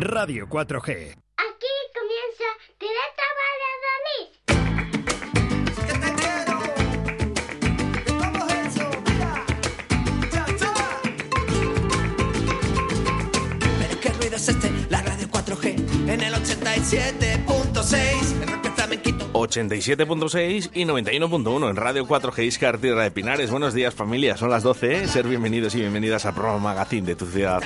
Radio 4G. Aquí comienza Directo Valladolid. Pero qué ruido es este, la radio 4G en el 87.6. El rock flamenquito. 87.6 y 91.1 en Radio 4G Iscar, Tierra de Pinares. Buenos días, familia. Son las 12. ¿eh? Ser bienvenidos y bienvenidas al programa Magazine de tu ciudad.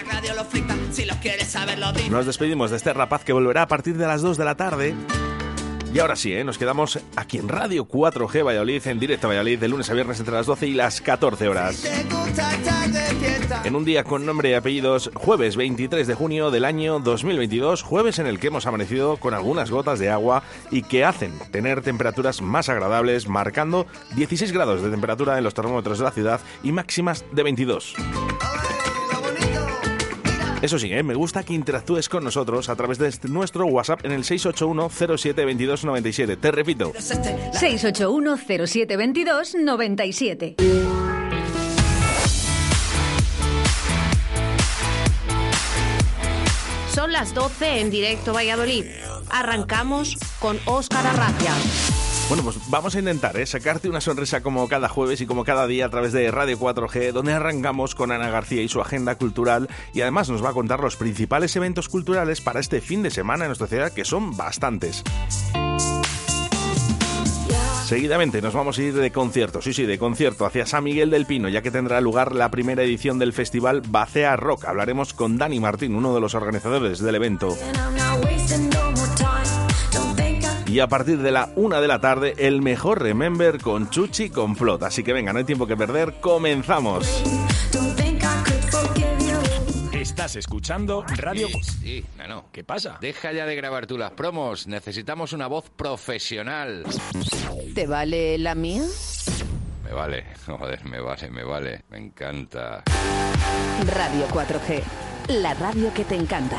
Nos despedimos de este rapaz que volverá a partir de las 2 de la tarde. Y ahora sí, ¿eh? nos quedamos aquí en Radio 4G Valladolid, en directo a Valladolid, de lunes a viernes entre las 12 y las 14 horas. En un día con nombre y apellidos, jueves 23 de junio del año 2022, jueves en el que hemos amanecido con algunas gotas de agua y que hacen tener temperaturas más agradables, marcando 16 grados de temperatura en los termómetros de la ciudad y máximas de 22. Eso sí, ¿eh? me gusta que interactúes con nosotros a través de este- nuestro WhatsApp en el 681 07 22 97. Te repito, Es este, la 681 0722 97. Son las 12 en directo Valladolid. Arrancamos con Óscar Arracia. Bueno, pues vamos a intentar ¿eh? sacarte una sonrisa como cada jueves y como cada día a través de Radio 4G, donde arrancamos con Ana García y su agenda cultural y además nos va a contar los principales eventos culturales para este fin de semana en nuestra ciudad, que son bastantes. Seguidamente nos vamos a ir de concierto, sí, sí, de concierto hacia San Miguel del Pino, ya que tendrá lugar la primera edición del festival Bacea Rock. Hablaremos con Dani Martín, uno de los organizadores del evento. Y a partir de la una de la tarde, el mejor Remember con Chuchi Complot. Así que venga, no hay tiempo que perder, comenzamos. Estás escuchando Radio... Sí, sí, no, no. ¿Qué pasa? Deja ya de grabar tú las promos. Necesitamos una voz profesional. ¿Te vale la mía? Me vale, joder, me vale, me vale. Me encanta. Radio 4G. La radio que te encanta.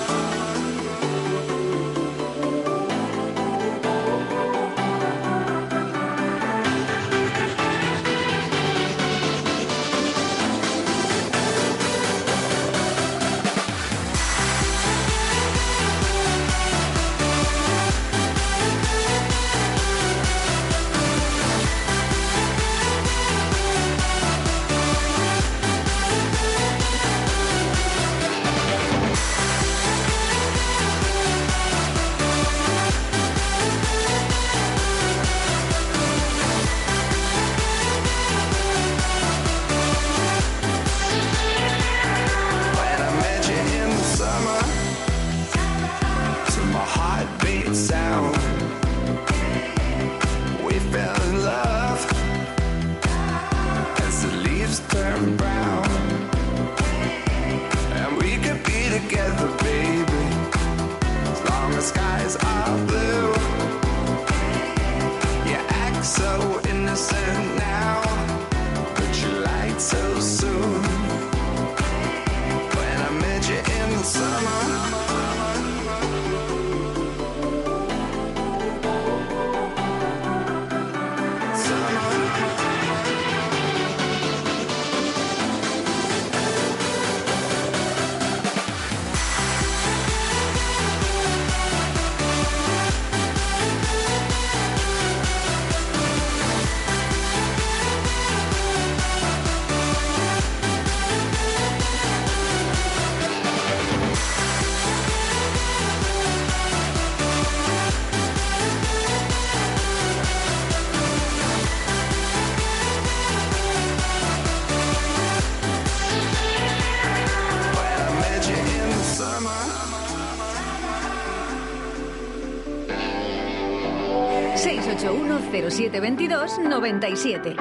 681 0722 97.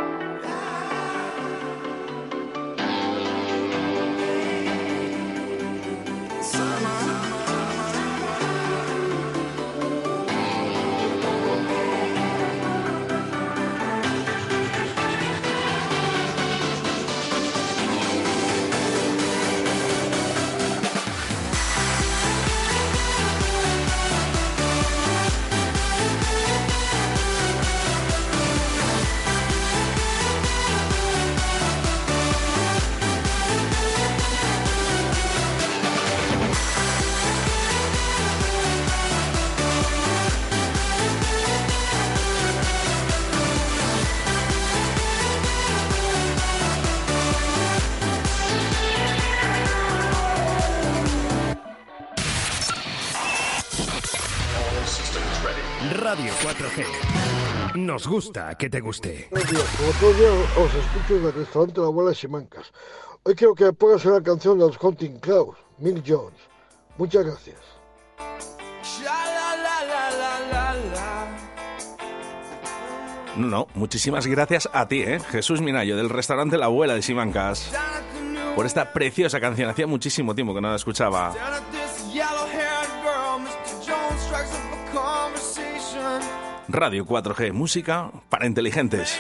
Nos gusta que te guste. Buenos como todos días os escucho en el restaurante la abuela Simancas. Hoy quiero que me pongas una canción de los Hunting Clouds, Mill Jones. Muchas gracias. No, muchísimas gracias a ti, ¿eh? Jesús Minayo, del restaurante La Abuela de Simancas, por esta preciosa canción. Hacía muchísimo tiempo que no la escuchaba. Radio 4G, música para inteligentes.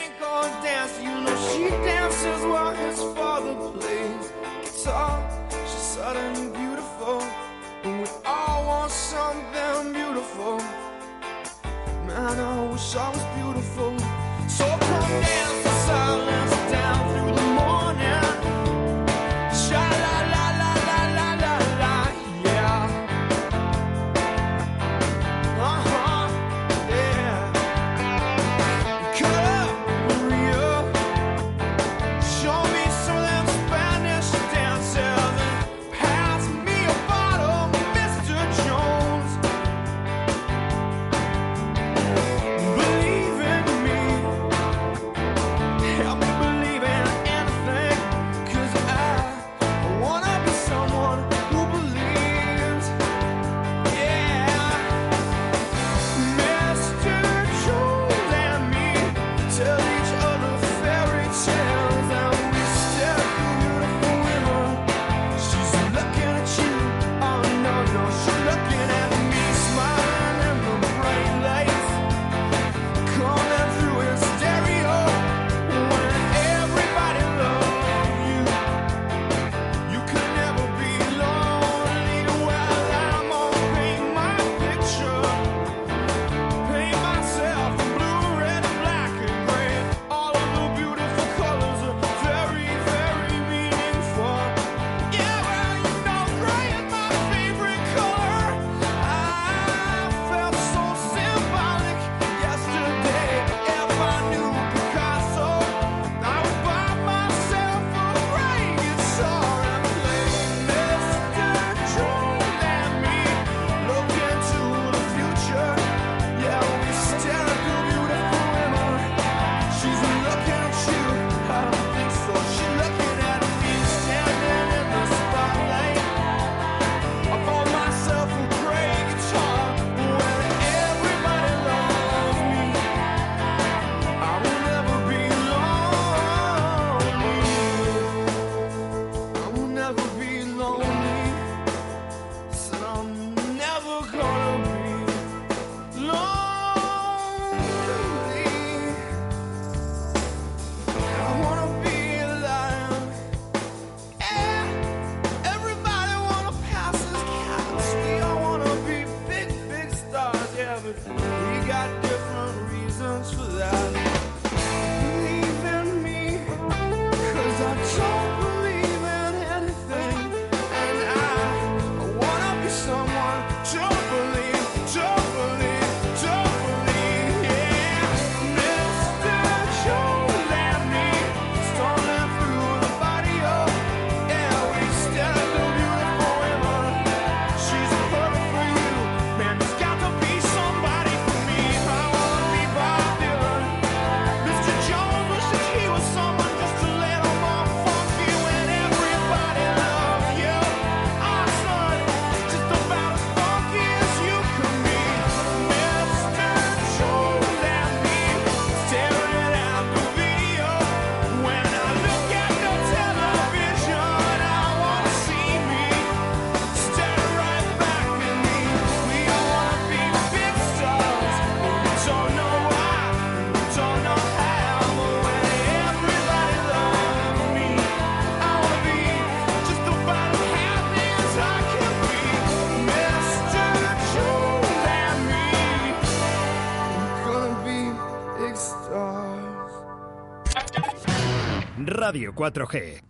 Radio 4G.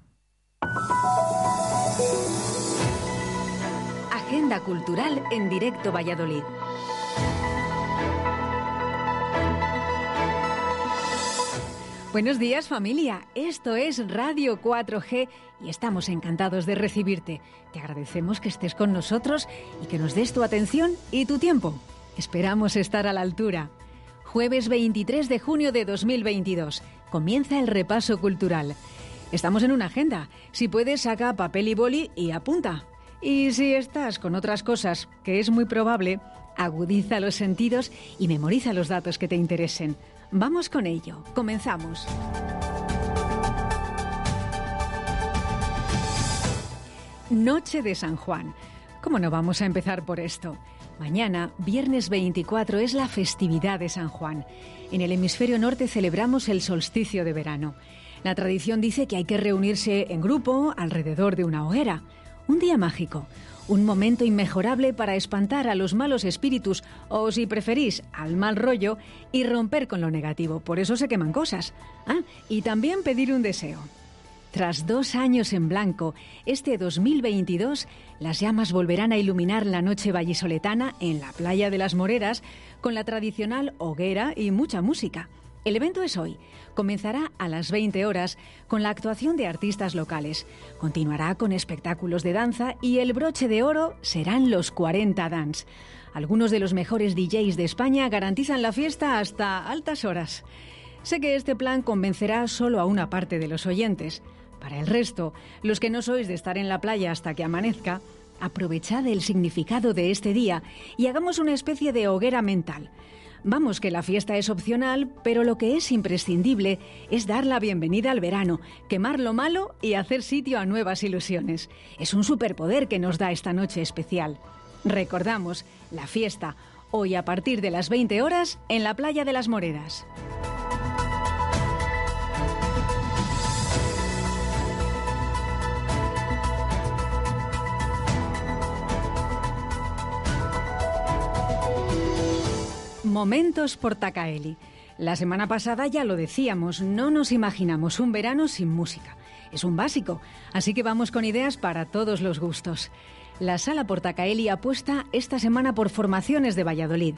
Agenda Cultural en directo Valladolid. Buenos días familia, esto es Radio 4G y estamos encantados de recibirte. Te agradecemos que estés con nosotros y que nos des tu atención y tu tiempo. Esperamos estar a la altura. Jueves 23 de junio de 2022 comienza el repaso cultural. Estamos en una agenda. Si puedes, saca papel y boli y apunta. Y si estás con otras cosas, que es muy probable, agudiza los sentidos y memoriza los datos que te interesen. Vamos con ello. Comenzamos. Noche de San Juan. ¿Cómo no vamos a empezar por esto? Mañana, viernes 24, es la festividad de San Juan. En el hemisferio norte celebramos el solsticio de verano. La tradición dice que hay que reunirse en grupo alrededor de una hoguera. Un día mágico, un momento inmejorable para espantar a los malos espíritus o, si preferís, al mal rollo y romper con lo negativo. Por eso se queman cosas. Ah, y también pedir un deseo. Tras dos años en blanco, este 2022 las llamas volverán a iluminar la noche vallisoletana en la playa de las Moreras con la tradicional hoguera y mucha música. El evento es hoy. Comenzará a las 20 horas con la actuación de artistas locales. Continuará con espectáculos de danza y el broche de oro serán los 40 Dance. Algunos de los mejores DJs de España garantizan la fiesta hasta altas horas. Sé que este plan convencerá solo a una parte de los oyentes. Para el resto, los que no sois de estar en la playa hasta que amanezca, aprovechad el significado de este día y hagamos una especie de hoguera mental. Vamos que la fiesta es opcional, pero lo que es imprescindible es dar la bienvenida al verano, quemar lo malo y hacer sitio a nuevas ilusiones. Es un superpoder que nos da esta noche especial. Recordamos, la fiesta, hoy a partir de las 20 horas en la playa de las Moreras. Momentos Portacaeli. La semana pasada ya lo decíamos, no nos imaginamos un verano sin música. Es un básico, así que vamos con ideas para todos los gustos. La Sala Portacaeli apuesta esta semana por formaciones de Valladolid.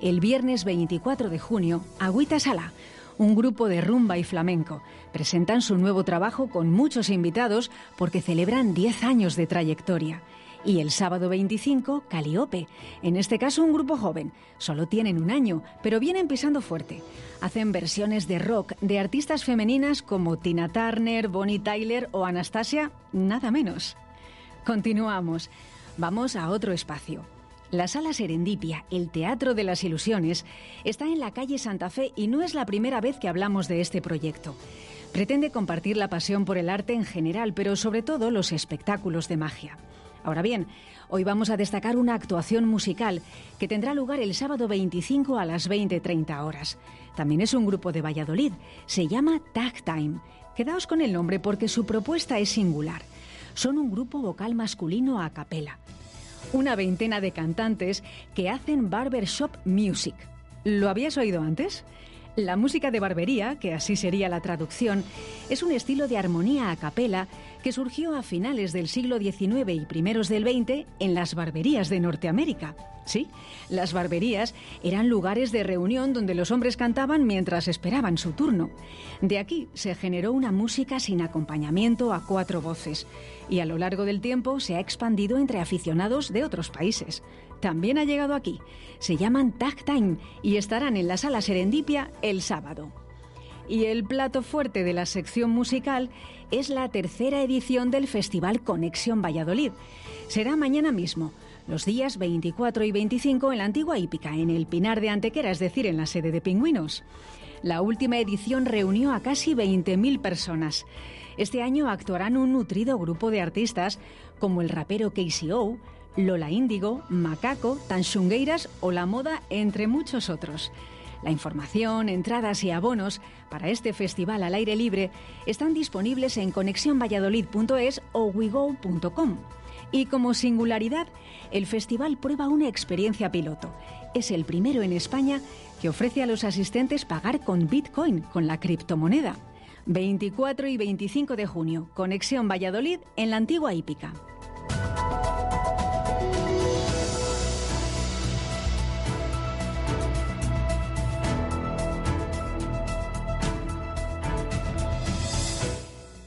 El viernes 24 de junio, Agüita Sala, un grupo de rumba y flamenco, presentan su nuevo trabajo con muchos invitados porque celebran 10 años de trayectoria. Y el sábado 25, Caliope. En este caso, un grupo joven. Solo tienen un año, pero vienen pisando fuerte. Hacen versiones de rock de artistas femeninas como Tina Turner, Bonnie Tyler o Anastasia, nada menos. Continuamos. Vamos a otro espacio. La Sala Serendipia, el Teatro de las Ilusiones, está en la calle Santa Fe y no es la primera vez que hablamos de este proyecto. Pretende compartir la pasión por el arte en general, pero sobre todo los espectáculos de magia. Ahora bien, hoy vamos a destacar una actuación musical que tendrá lugar el sábado 25 a las 20.30 horas. También es un grupo de Valladolid. Se llama Tag Time. Quedaos con el nombre porque su propuesta es singular. Son un grupo vocal masculino a capela. Una veintena de cantantes que hacen barbershop music. ¿Lo habías oído antes? La música de barbería, que así sería la traducción, es un estilo de armonía a capela que surgió a finales del siglo XIX y primeros del XX en las barberías de Norteamérica. Sí, las barberías eran lugares de reunión donde los hombres cantaban mientras esperaban su turno. De aquí se generó una música sin acompañamiento a cuatro voces y a lo largo del tiempo se ha expandido entre aficionados de otros países. También ha llegado aquí. Se llaman Tag Time y estarán en la sala Serendipia el sábado. Y el plato fuerte de la sección musical es la tercera edición del Festival Conexión Valladolid. Será mañana mismo, los días 24 y 25 en la antigua hípica, en el Pinar de Antequera, es decir, en la sede de Pingüinos. La última edición reunió a casi 20.000 personas. Este año actuarán un nutrido grupo de artistas como el rapero KCO, Lola Índigo, Macaco, Tanchungueiras o La Moda, entre muchos otros. La información, entradas y abonos para este festival al aire libre están disponibles en conexionvalladolid.es o wigo.com. Y como singularidad, el festival prueba una experiencia piloto. Es el primero en España que ofrece a los asistentes pagar con Bitcoin, con la criptomoneda. 24 y 25 de junio, Conexión Valladolid en la antigua hípica.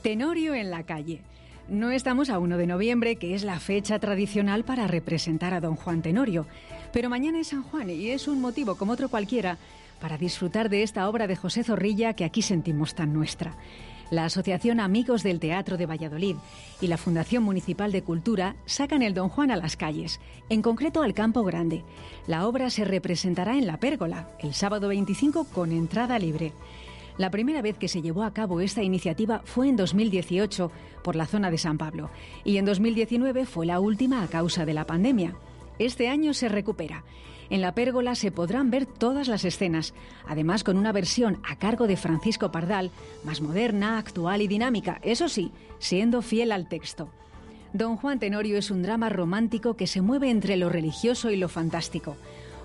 Tenorio en la calle. No estamos a 1 de noviembre, que es la fecha tradicional para representar a don Juan Tenorio. Pero mañana es San Juan y es un motivo como otro cualquiera para disfrutar de esta obra de José Zorrilla que aquí sentimos tan nuestra. La Asociación Amigos del Teatro de Valladolid y la Fundación Municipal de Cultura sacan el Don Juan a las calles, en concreto al Campo Grande. La obra se representará en la Pérgola, el sábado 25 con entrada libre. La primera vez que se llevó a cabo esta iniciativa fue en 2018 por la zona de San Pablo y en 2019 fue la última a causa de la pandemia. Este año se recupera. En la pérgola se podrán ver todas las escenas, además con una versión a cargo de Francisco Pardal, más moderna, actual y dinámica, eso sí, siendo fiel al texto. Don Juan Tenorio es un drama romántico que se mueve entre lo religioso y lo fantástico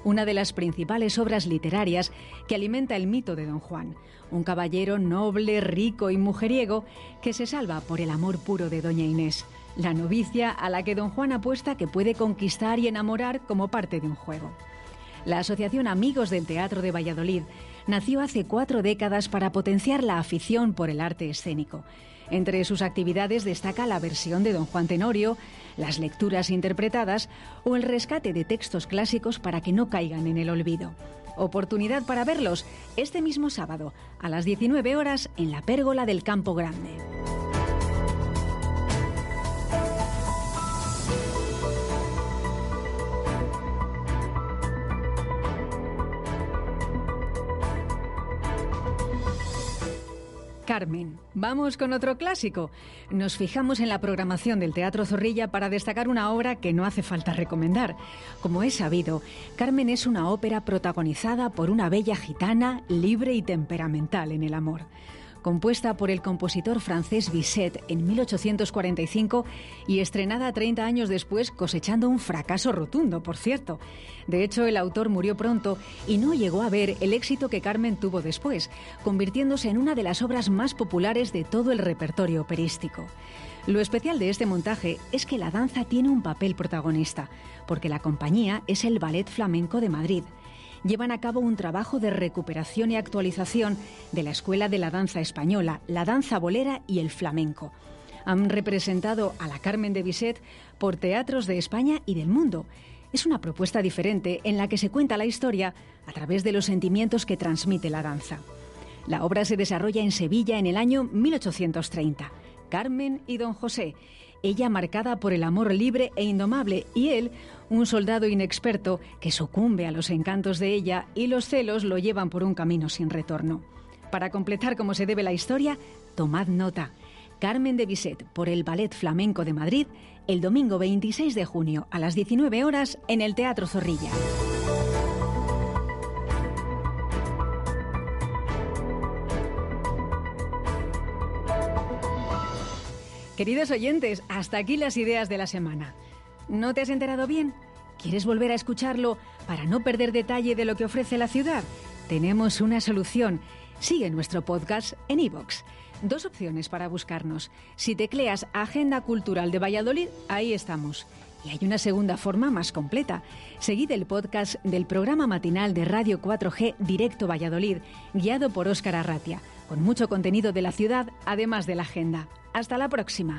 una de las principales obras literarias que alimenta el mito de Don Juan, un caballero noble, rico y mujeriego que se salva por el amor puro de Doña Inés, la novicia a la que Don Juan apuesta que puede conquistar y enamorar como parte de un juego. La Asociación Amigos del Teatro de Valladolid nació hace cuatro décadas para potenciar la afición por el arte escénico. Entre sus actividades destaca la versión de Don Juan Tenorio, las lecturas interpretadas o el rescate de textos clásicos para que no caigan en el olvido. Oportunidad para verlos este mismo sábado a las 19 horas en la Pérgola del Campo Grande. Carmen. Vamos con otro clásico. Nos fijamos en la programación del Teatro Zorrilla para destacar una obra que no hace falta recomendar. Como es sabido, Carmen es una ópera protagonizada por una bella gitana libre y temperamental en el amor compuesta por el compositor francés Bizet en 1845 y estrenada 30 años después cosechando un fracaso rotundo, por cierto. De hecho, el autor murió pronto y no llegó a ver el éxito que Carmen tuvo después, convirtiéndose en una de las obras más populares de todo el repertorio operístico. Lo especial de este montaje es que la danza tiene un papel protagonista, porque la compañía es el Ballet Flamenco de Madrid llevan a cabo un trabajo de recuperación y actualización de la Escuela de la Danza Española, la danza bolera y el flamenco. Han representado a la Carmen de Bizet por teatros de España y del mundo. Es una propuesta diferente en la que se cuenta la historia a través de los sentimientos que transmite la danza. La obra se desarrolla en Sevilla en el año 1830. Carmen y Don José, ella marcada por el amor libre e indomable y él, un soldado inexperto que sucumbe a los encantos de ella y los celos lo llevan por un camino sin retorno. Para completar como se debe la historia, tomad nota. Carmen de Bizet por el Ballet Flamenco de Madrid el domingo 26 de junio a las 19 horas en el Teatro Zorrilla. Queridos oyentes, hasta aquí las ideas de la semana. ¿No te has enterado bien? ¿Quieres volver a escucharlo para no perder detalle de lo que ofrece la ciudad? Tenemos una solución. Sigue nuestro podcast en iVoox. Dos opciones para buscarnos. Si tecleas Agenda Cultural de Valladolid, ahí estamos. Y hay una segunda forma más completa. Seguid el podcast del programa matinal de Radio 4G Directo Valladolid, guiado por Óscar Arratia, con mucho contenido de la ciudad, además de la agenda. Hasta la próxima.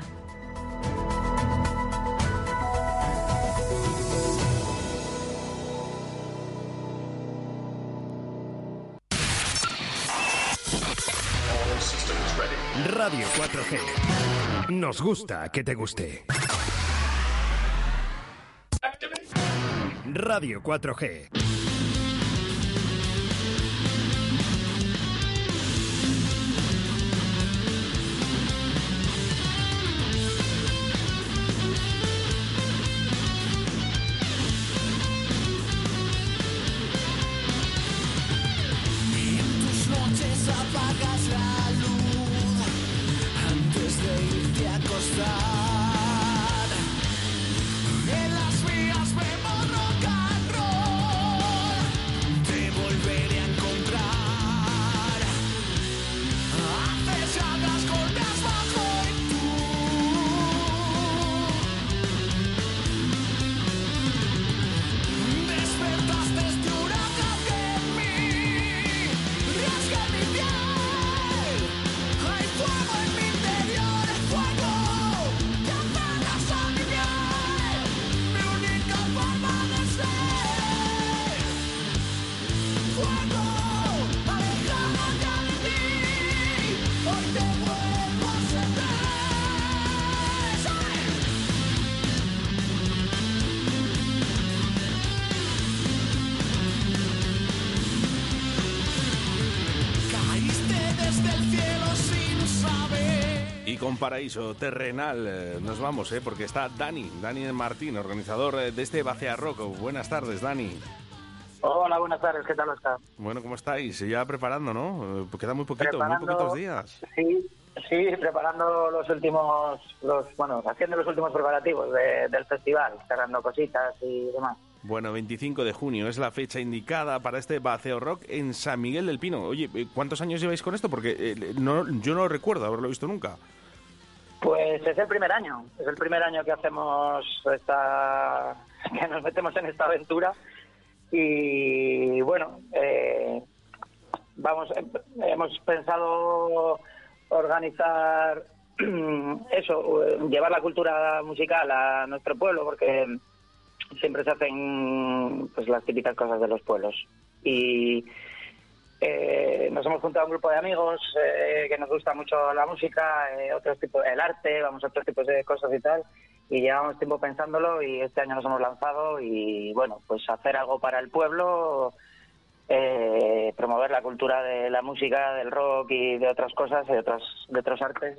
Radio 4G. Nos gusta que te guste. Radio 4G. Con Paraíso Terrenal eh, nos vamos, ¿eh? porque está Dani, Dani Martín, organizador eh, de este Bacea Rock. Buenas tardes, Dani. Hola, buenas tardes, ¿qué tal está? Bueno, ¿cómo estáis? Ya preparando, ¿no? Eh, Queda muy poquito, Preparando- muy poquitos días. Sí, sí, preparando los últimos, los, bueno, haciendo los últimos preparativos de- del festival, cerrando cositas y demás. Bueno, 25 de junio es la fecha indicada para este Baceo Rock en San Miguel del Pino. Oye, ¿cuántos años lleváis con esto? Porque eh, no, yo no recuerdo haberlo visto nunca. Pues es el primer año, es el primer año que hacemos esta, que nos metemos en esta aventura. Y bueno, eh, vamos, eh, hemos pensado organizar eso, eh, llevar la cultura musical a nuestro pueblo porque siempre se hacen pues las típicas cosas de los pueblos. Y eh, nos hemos juntado un grupo de amigos eh, que nos gusta mucho la música, eh, otros tipos, el arte, vamos a otros tipos de cosas y tal. Y llevamos tiempo pensándolo y este año nos hemos lanzado y bueno, pues hacer algo para el pueblo, eh, promover la cultura de la música, del rock y de otras cosas, de otras, de otros artes,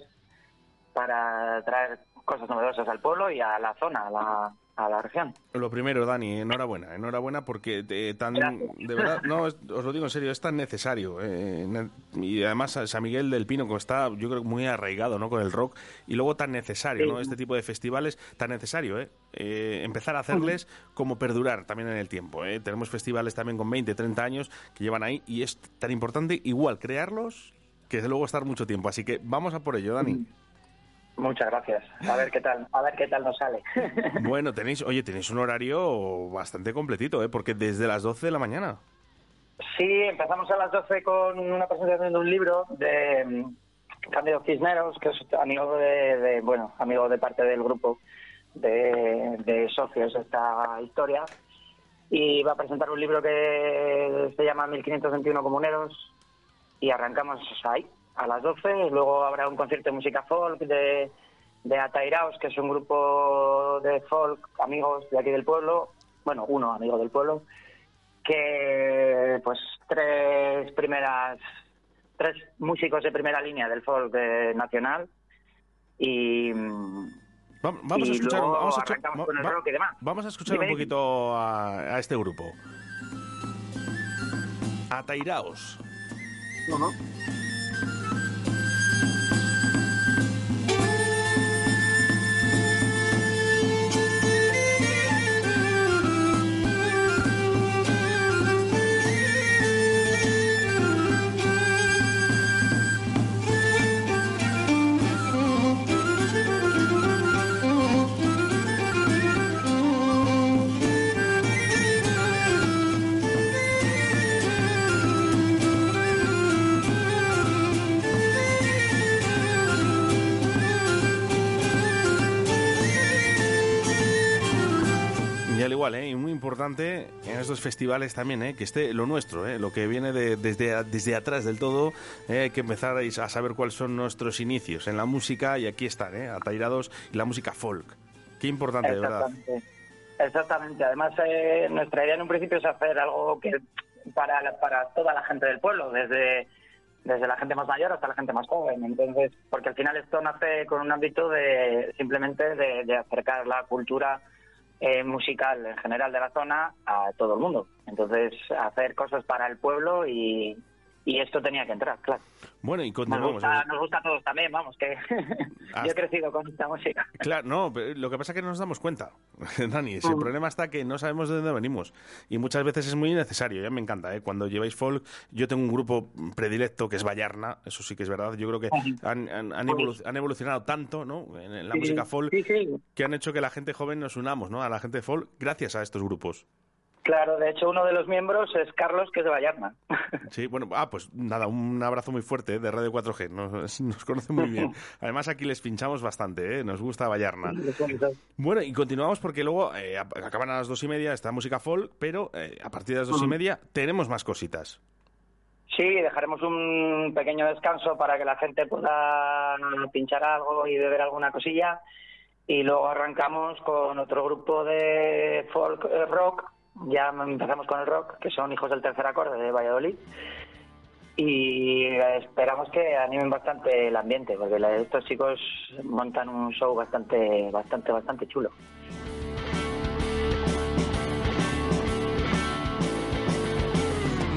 para traer cosas novedosas al pueblo y a la zona, a la, a la región. Lo primero, Dani, enhorabuena, enhorabuena porque eh, tan, Gracias. de verdad, no, es- os lo digo en serio, es tan necesario. eh, y además San Miguel del Pino, que está, yo creo, muy arraigado ¿no? con el rock, y luego tan necesario, Sí. ¿no? Este tipo de festivales, tan necesario, ¿eh? Eh, empezar a hacerles como perdurar también en el tiempo. ¿eh? Tenemos festivales también con 20, 30 años que llevan ahí, y es tan importante igual crearlos que luego estar mucho tiempo. Así que vamos a por ello, Dani. Muchas gracias. A ver qué tal, a ver qué tal nos sale. Bueno, tenéis, oye, tenéis un horario bastante completito, ¿eh? Porque desde las 12 de la mañana. Sí, empezamos a las 12 con una presentación de un libro de mm, Cándido Cisneros, que es amigo de, de- bueno, amigo de parte del grupo de, de socios de esta historia. Y va a presentar un libro que se llama 1521 Comuneros y arrancamos ahí a las 12. Luego habrá un concierto de música folk de, de Atairaos, que es un grupo de folk, amigos de aquí del pueblo. Bueno, uno amigo del pueblo que pues tres primeras tres músicos de primera línea del folk eh, nacional y Vam- Vamos y a escuchar, luego vamos a, escu- arrancamos va- con el va- rock y demás. vamos a escuchar Dime, un poquito a, a este grupo. Atairaos. Y importante en estos festivales también, ¿eh? que esté lo nuestro, ¿eh? lo que viene de- desde, desde atrás del todo, ¿eh? que empezar a saber cuáles son nuestros inicios en la música y aquí están, ¿eh? Atairados y la música folk. Qué importante, de verdad. Exactamente. Además, eh, nuestra idea en un principio es hacer algo que para, para toda la gente del pueblo, desde, desde la gente más mayor hasta la gente más joven. Entonces, porque al final esto nace con un ámbito de simplemente de, de acercar la cultura eh, musical en general de la zona a todo el mundo. Entonces, hacer cosas para el pueblo y, y esto tenía que entrar, claro. Bueno, y Nos continuamos. gusta, nos gusta a todos también, vamos, que yo he crecido con esta música. Claro, no, pero lo que pasa es que no nos damos cuenta, Dani. si el Mm. problema está que no sabemos de dónde venimos. Y muchas veces es muy necesario, ya me encanta, ¿eh? Cuando lleváis folk, yo tengo un grupo predilecto que es Vallarna, eso sí que es verdad. Yo creo que han, han- han evolu- han evolucionado tanto, ¿no? En, en la Sí, música folk, sí, sí. que han hecho que la gente joven nos unamos, ¿no? A la gente folk, gracias a estos grupos. Claro, de hecho uno de los miembros es Carlos, que es de Vallarna. Sí, bueno, ah, pues nada, un abrazo muy fuerte ¿eh? de Radio 4G, nos, nos conoce muy bien. Además aquí les pinchamos bastante, ¿eh? nos gusta Vallarna. Bueno, y continuamos porque luego eh, acaban a las dos y media esta música folk, pero eh, a partir de las dos y Ujú. media tenemos más cositas. Sí, dejaremos un pequeño descanso para que la gente pueda pinchar algo y beber alguna cosilla. Y luego arrancamos con otro grupo de folk eh, rock. Ya empezamos con el rock, que son Hijos del Tercer Acorde de Valladolid. y esperamos que animen bastante el ambiente, porque estos chicos montan un show bastante, bastante, bastante chulo.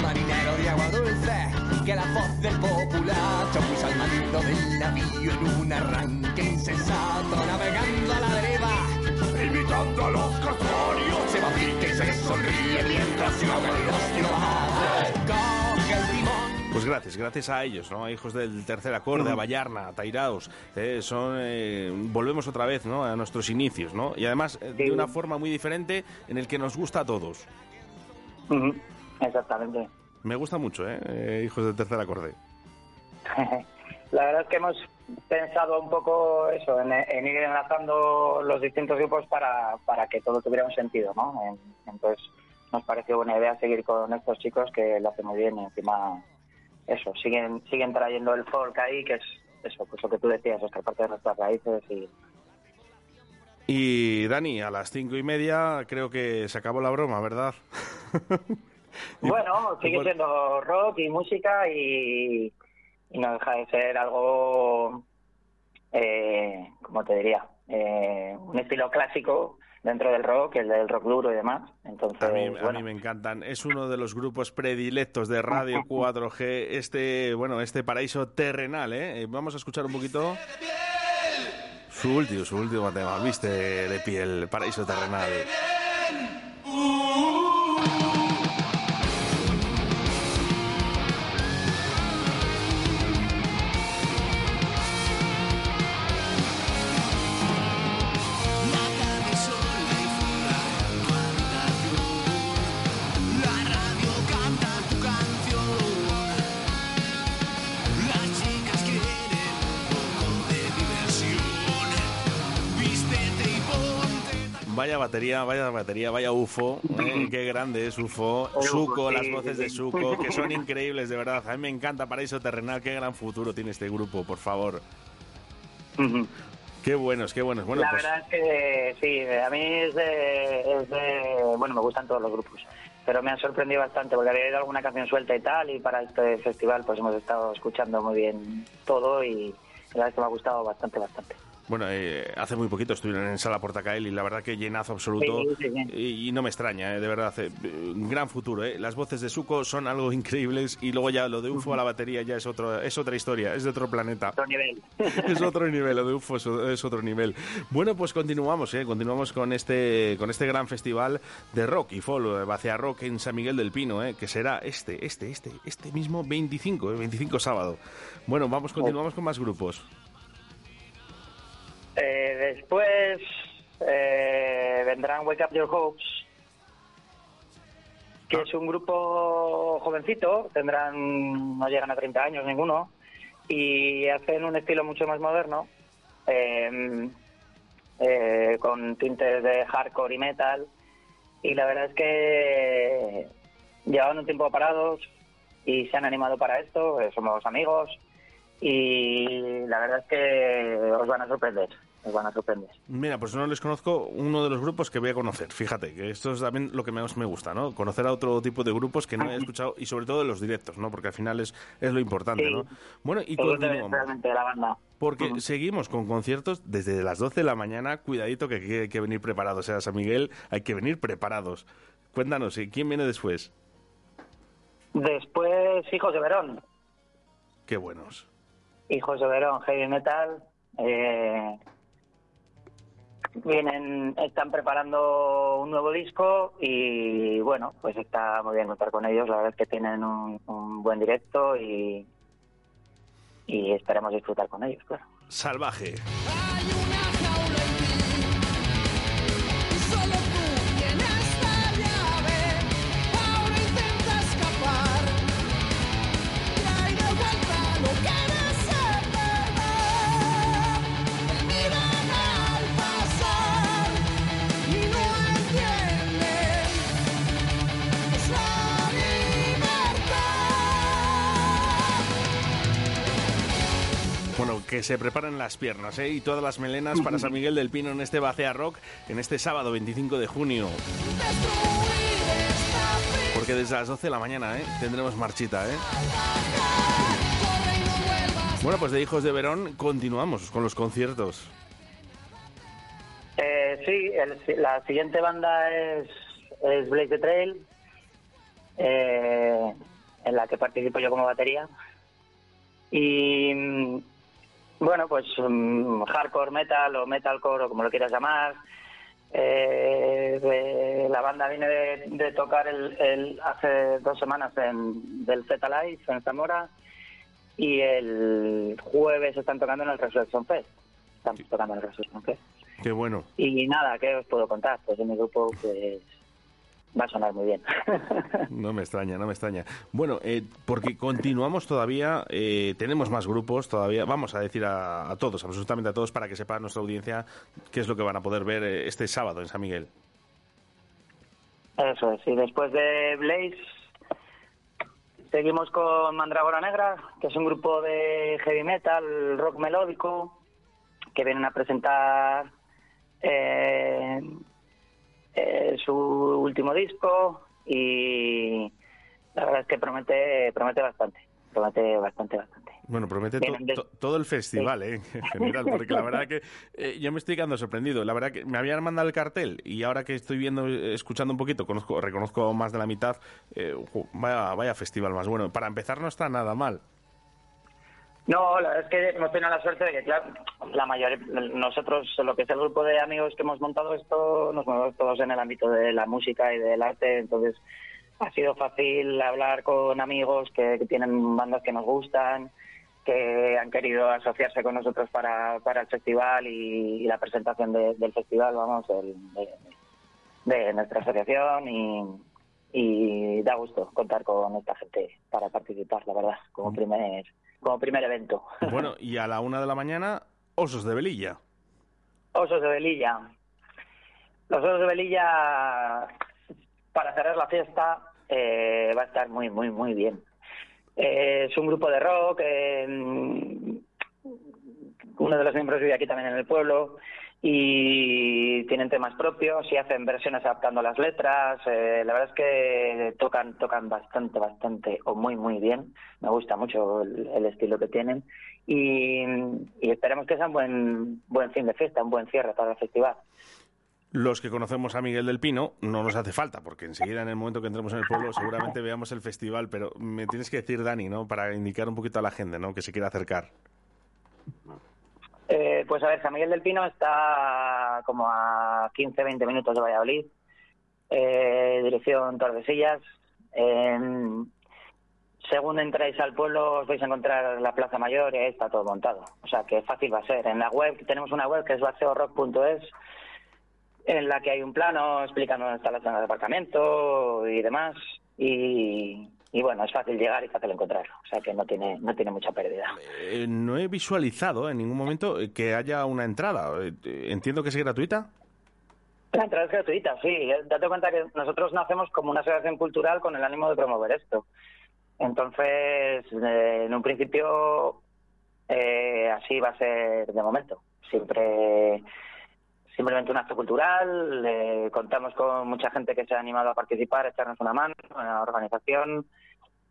Marinero de agua dulce, que la voz del popular chapuza al mando del navío en un arranque insensato, navegando a la deriva, imitando a los castorios. Y se sonríe mientras timón. Pues gracias, gracias a ellos, ¿no? A hijos del tercer acorde, a Vallarna, a Tairaos. eh, son, eh, volvemos otra vez, ¿no? A nuestros inicios, ¿no? Y además eh, de una forma muy diferente en el que nos gusta a todos. Exactamente. Me gusta mucho. Eh, hijos del tercer acorde. La verdad es que hemos pensado un poco eso, en, en ir enlazando los distintos grupos para, para que todo tuviera un sentido, ¿no? En- entonces nos pareció buena idea seguir con estos chicos que lo hacen muy bien y encima eso, siguen siguen trayendo el folk ahí, que es eso, pues lo que tú decías, es que parte de nuestras raíces y Y Dani, a las cinco y media creo que se acabó la broma, ¿verdad? bueno, sigue siendo rock y música y, y no deja de ser algo, eh, ¿cómo te diría? Eh, un estilo clásico dentro del rock, el del rock duro y demás. Entonces, A mí, a mí me encantan. Es uno de los grupos predilectos de Radio 4G. Este, bueno, este paraíso terrenal, ¿eh? Eh, Vamos a escuchar un poquito. Su último, su último tema, viste de piel, paraíso terrenal. Vaya batería, vaya batería, vaya UFO. ¿eh? Qué grande es UFO. El Suco, las voces de. Suco, que son increíbles, de verdad. A mí me encanta Paraíso Terrenal. Qué gran futuro tiene este grupo, por favor. Qué buenos, qué buenos. Bueno, la pues verdad es que sí, a mí es de, es de- Bueno, me gustan todos los grupos, pero me han sorprendido bastante porque había ido alguna canción suelta y tal, y para este festival pues hemos estado escuchando muy bien todo y la verdad es que me ha gustado bastante, bastante. Bueno, eh, hace muy poquito estuvieron en Sala Portacael y la verdad que llenazo absoluto. Sí, sí, sí. Y, y no me extraña, eh, de verdad. eh, un gran futuro. eh. Las voces de Suco son algo increíbles y luego ya lo de UFO a la batería ya es, otro, es otra historia, es de otro planeta. Otro nivel. es otro nivel, lo de UFO es, otro nivel. Bueno, pues continuamos, ¿eh? continuamos con este, con este gran festival de rock y folk, Bacea Rock en San Miguel del Pino, ¿eh? que será este, este, este, este mismo 25, eh, 25 sábado. Bueno, vamos, continuamos con más grupos. Eh, después eh, vendrán Wake Up Your Hopes, que es un grupo jovencito, tendrán no llegan a 30 años ninguno, y hacen un estilo mucho más moderno, eh, eh, con tintes de hardcore y metal, y la verdad es que llevaban un tiempo parados y se han animado para esto, eh, somos amigos, y la verdad es que os van a sorprender, os van a sorprender. Mira, pues no les conozco uno de los grupos que voy a conocer. Fíjate, que esto es también lo que más me gusta, ¿no? Conocer a otro tipo de grupos que no he escuchado y sobre todo de los directos, ¿no? Porque al final es, es lo importante, Sí. ¿no? Bueno, y continuamos. realmente la banda. Porque seguimos con conciertos desde las 12 de la mañana. Cuidadito que aquí hay que venir preparados. O sea, San Miguel, hay que venir preparados. Cuéntanos, ¿eh? ¿quién viene después? Después, Hijos de Verón. Qué buenos. Hijos de Verón, heavy metal. eh, vienen, están preparando un nuevo disco y bueno, pues está muy bien contar con ellos. La verdad es que tienen un, un buen directo y, y esperemos disfrutar con ellos, claro. Salvaje. Que se preparen las piernas, ¿eh? Y todas las melenas para San Miguel del Pino en este Bacea Rock en este sábado 25 de junio. Porque desde las 12 de la mañana ¿eh? tendremos marchita. ¿eh? Bueno, pues de Hijos de Verón continuamos con los conciertos. Eh, sí, la siguiente banda es, es Blaze the Trail, eh, en la que participo yo como batería. Y bueno, pues mm, hardcore metal o metalcore o como lo quieras llamar. Eh, la banda viene de, de tocar el, el- hace dos semanas en, del Z Live en Zamora y el jueves están tocando en el Resurrection Fest. Estamos tocando en el Resurrection Fest. Qué bueno. Y nada, ¿qué os puedo contar? Pues en mi grupo pues va a sonar muy bien. No me extraña, no me extraña. Bueno, eh, porque continuamos todavía, eh, tenemos más grupos todavía. Vamos a decir a, a todos, absolutamente a todos, para que sepa nuestra audiencia qué es lo que van a poder ver eh, este sábado en San Miguel. Eso es, y después de Blaze seguimos con Mandragora Negra, que es un grupo de heavy metal, rock melódico, que vienen a presentar eh, eh, su último disco y la verdad es que promete promete bastante, promete bastante, bastante. Bueno, promete to- todo el festival, ¿eh? en general, porque la verdad que eh, yo me estoy quedando sorprendido. La verdad que me habían mandado el cartel y ahora que estoy viendo, escuchando un poquito, conozco, reconozco más de la mitad. eh, vaya, vaya festival más bueno. Para empezar no está nada mal. No, la verdad es que hemos tenido la suerte de que, claro, la mayoría, nosotros, lo que es el grupo de amigos que hemos montado esto, nos movemos todos en el ámbito de la música y del arte, entonces ha sido fácil hablar con amigos que, que tienen bandas que nos gustan, que han querido asociarse con nosotros para, para el festival y, y la presentación de- del festival, vamos, del- de, de nuestra asociación y, y da gusto contar con esta gente para participar, la verdad, como primer, como primer evento. Bueno, y a la una de la mañana, Osos de Velilla. Osos de Velilla. Los Osos de Velilla, para cerrar la fiesta, eh, va a estar muy, muy, muy bien. Eh, es un grupo de rock, eh, uno de los miembros vive aquí también en el pueblo y tienen temas propios y hacen versiones adaptando las letras. eh, la verdad es que tocan, tocan bastante, bastante o muy, muy bien. Me gusta mucho el, el estilo que tienen y, y esperemos que sea un buen, buen fin de fiesta, un buen cierre para el festival. Los que conocemos a Miguel del Pino no nos hace falta, porque enseguida en el momento que entremos en el pueblo seguramente veamos el festival, pero me tienes que decir, Dani, ¿no? Para indicar un poquito a la gente, ¿no? Que se quiera acercar. Eh, pues a ver, San Miguel del Pino está como a 15-20 minutos de Valladolid, eh, dirección Tordesillas. En- según entráis al pueblo os vais a encontrar la Plaza Mayor y ahí está todo montado. O sea que fácil va a ser. En la web tenemos una web que es baseorock.es en la que hay un plano explicando dónde está la zona de aparcamiento y demás. Y, y bueno, es fácil llegar y fácil encontrarlo. O sea que no tiene, no tiene mucha pérdida. Eh, no he visualizado en ningún momento eh, que haya una entrada. Eh, Entiendo que es gratuita. La entrada es gratuita, sí. Date cuenta que nosotros nacemos como una asociación cultural con el ánimo de promover esto. Entonces, eh, en un principio, eh, así va a ser de momento. Siempre, simplemente un acto cultural. contamos con mucha gente que se ha animado a participar, a echarnos una mano, una organización,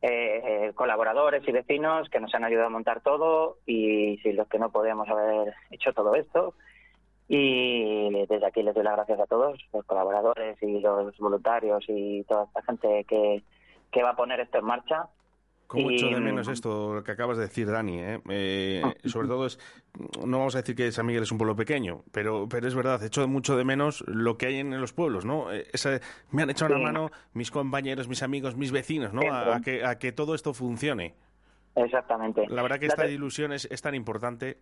eh, eh, colaboradores y vecinos que nos han ayudado a montar todo y sin los que no podíamos haber hecho todo esto. Y desde aquí les doy las gracias a todos, los colaboradores y los voluntarios y toda esta gente que, que va a poner esto en marcha. Como Y, echo de menos esto que acabas de decir, Dani. ¿eh? Eh, sobre todo es, no vamos a decir que San Miguel es un pueblo pequeño, pero, pero es verdad, echo mucho de menos lo que hay en los pueblos, ¿no? Eh, esa- me han echado una mano mis compañeros, mis amigos, mis vecinos, ¿no? A, a que, a que todo esto funcione. Exactamente. La verdad que esta ilusión es, es tan importante.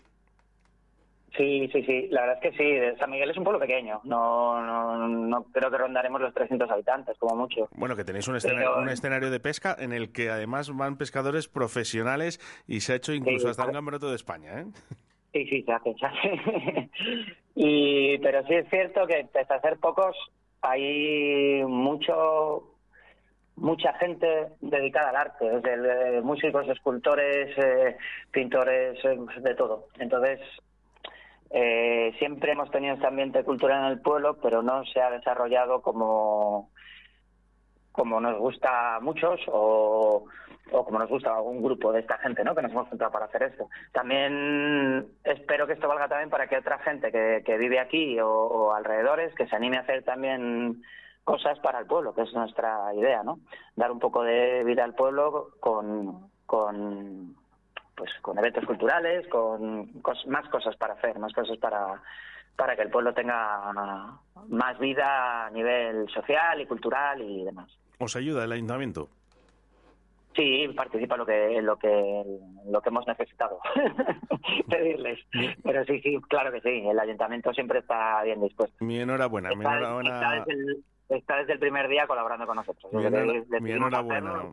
Sí, sí, sí. La verdad es que sí. San Miguel es un pueblo pequeño. No, no, no creo que rondaremos los 300 habitantes, como mucho. Bueno, que tenéis un escenario, Pero- un escenario de pesca en el que además van pescadores profesionales y se ha hecho incluso Sí, hasta un campeonato de España, ¿eh? Sí, sí, se hace, se hace. y, pero sí es cierto que pese a ser pocos, hay mucho mucha gente dedicada al arte, desde músicos, escultores, eh, pintores, eh, de todo. Entonces, eh, siempre hemos tenido este ambiente cultural en el pueblo, pero no se ha desarrollado como como nos gusta a muchos o, o como nos gusta a algún grupo de esta gente, ¿no? Que nos hemos juntado para hacer esto. También espero que esto valga también para que otra gente que, que vive aquí o, o alrededores que se anime a hacer también cosas para el pueblo, que es nuestra idea, ¿no? Dar un poco de vida al pueblo con, con pues con eventos culturales, con cos- más cosas para hacer, más cosas para para que el pueblo tenga más vida a nivel social y cultural y demás. ¿Os ayuda el ayuntamiento? Sí, participa lo que lo que lo que hemos necesitado pedirles. Pero sí, sí, claro que sí. El ayuntamiento siempre está bien dispuesto. Mi enhorabuena, mi enhorabuena. está desde el, está desde el primer día colaborando con nosotros. Mi, enhorabuena,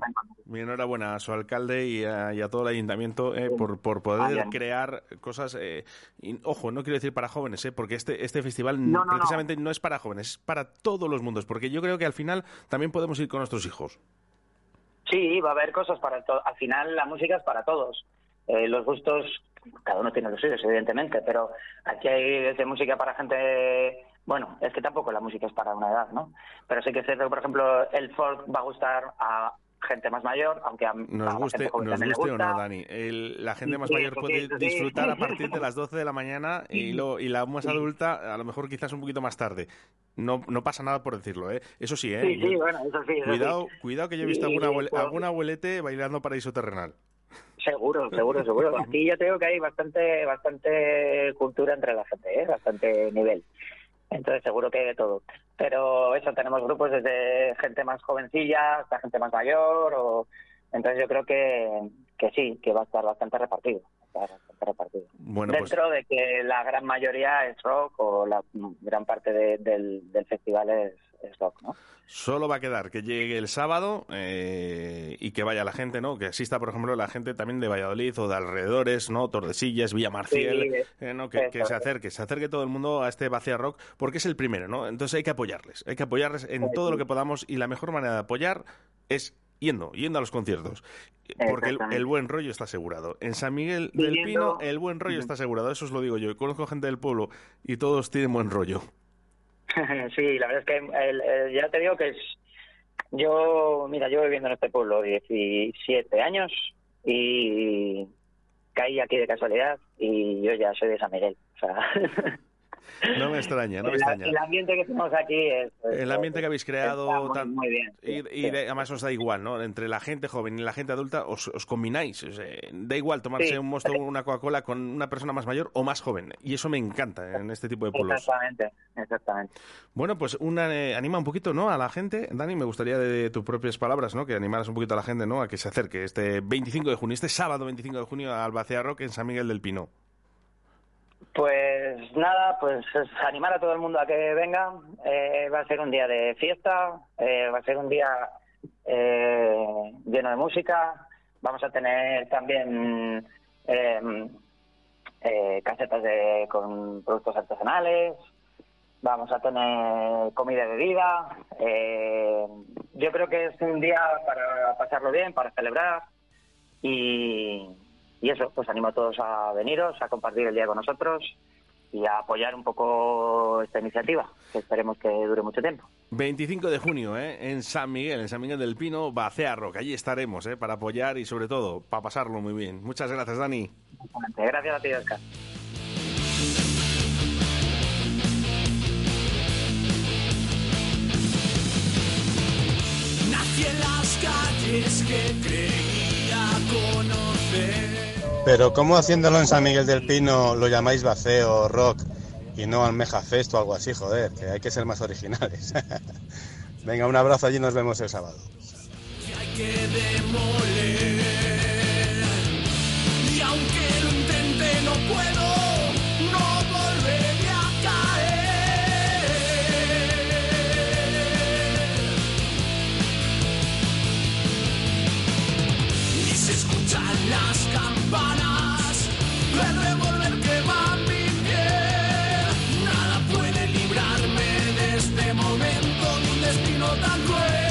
mi enhorabuena a su alcalde y a, y a todo el ayuntamiento eh, por, por poder bien. crear cosas. eh, y, ojo, no quiero decir para jóvenes, eh, porque este, este festival No, no, no. precisamente no. es para jóvenes, es para todos los mundos, porque yo creo que al final también podemos ir con nuestros hijos. Sí, va a haber cosas para todos. Al final la música es para todos. Eh, los gustos, cada uno tiene los suyos, evidentemente, pero aquí hay desde música para gente... Bueno, es que tampoco la música es para una edad, ¿no? Pero sí que es cierto que, por ejemplo, el folk va a gustar a gente más mayor, aunque a, a Nos guste, gente joven nos le guste o no, Dani. El- la gente más Sí, mayor puede sí, eso sí. disfrutar a partir de las 12 de la mañana y, lo, y la más adulta a lo mejor quizás un poquito más tarde. No, no pasa nada por decirlo, ¿eh? Eso sí, ¿eh? Sí, sí, Yo- bueno, eso sí. eso Cuidado, cuidado que yo he visto pero- algún abuelete bailando paraíso terrenal. Seguro, seguro, seguro. Aquí yo digo que hay bastante, bastante cultura entre la gente, ¿eh? bastante nivel. Entonces seguro que todo. Pero eso, tenemos grupos desde gente más jovencilla hasta gente más mayor. O... Entonces yo creo que, que sí, que va a estar bastante repartido. bastante. Bueno, pues Dentro de que la gran mayoría es rock o la gran parte de- del, del festival es, es rock, ¿no? solo va a quedar que llegue el sábado eh, y que vaya la gente, ¿no? Que asista, por ejemplo, la gente también de Valladolid o de alrededores, ¿no? Tordesillas, Villamarciel, Sí, eh, ¿no? Que, se acerque, se acerque todo el mundo a este Vacía Rock porque es el primero, ¿no? Entonces hay que apoyarles, hay que apoyarles en todo lo que podamos y la mejor manera de apoyar es yendo, yendo a los conciertos. Porque el, buen rollo está asegurado. En San Miguel del Pino el buen rollo está asegurado, eso os lo digo yo. Conozco gente del pueblo y todos tienen buen rollo. sí, la verdad es que el- el- ya te digo que es, yo, mira, yo viviendo en este pueblo 17 años y caí aquí de casualidad y yo ya soy de San Miguel. O sea, No me extraña, no me el, extraña. el ambiente que tenemos aquí es... es- El ambiente que habéis creado muy, tan- muy bien. y, y de- además os da igual, ¿no? Entre la gente joven y la gente adulta os, os combináis. o sea, da igual tomarse Sí. un mosto o una Coca-Cola con una persona más mayor o más joven. Y eso me encanta en este tipo de pueblos. Exactamente, exactamente. Bueno, pues una, eh, anima un poquito, ¿no? A la gente. Dani, me gustaría de, tus propias palabras, ¿no? Que animaras un poquito a la gente, ¿no? A que se acerque este 25 de junio, este sábado 25 de junio al Albacea Rock en San Miguel del Pino. Pues nada, pues es animar a todo el mundo a que venga. Eh, va a ser un día de fiesta, eh, va a ser un día eh, lleno de música. Vamos a tener también eh, eh, casetas de, con productos artesanales. Vamos a tener comida y bebida. Eh, yo creo que es un día para pasarlo bien, para celebrar. Y, y eso, pues animo a todos a veniros, a compartir el día con nosotros y a apoyar un poco esta iniciativa, que esperemos que dure mucho tiempo. 25 de junio, ¿eh? En San Miguel, en San Miguel del Pino, Bacea Rock. Allí estaremos, ¿eh? Para apoyar y sobre todo, para pasarlo muy bien. Muchas gracias, Dani. Gracias a ti, Oscar. Nací en las calles que creía conocer. Pero ¿cómo haciéndolo en San Miguel del Pino lo llamáis vaceo rock y no Almeja Fest o algo así? Joder, que hay que ser más originales. Venga, un abrazo allí nos vemos el sábado. Tan cruel.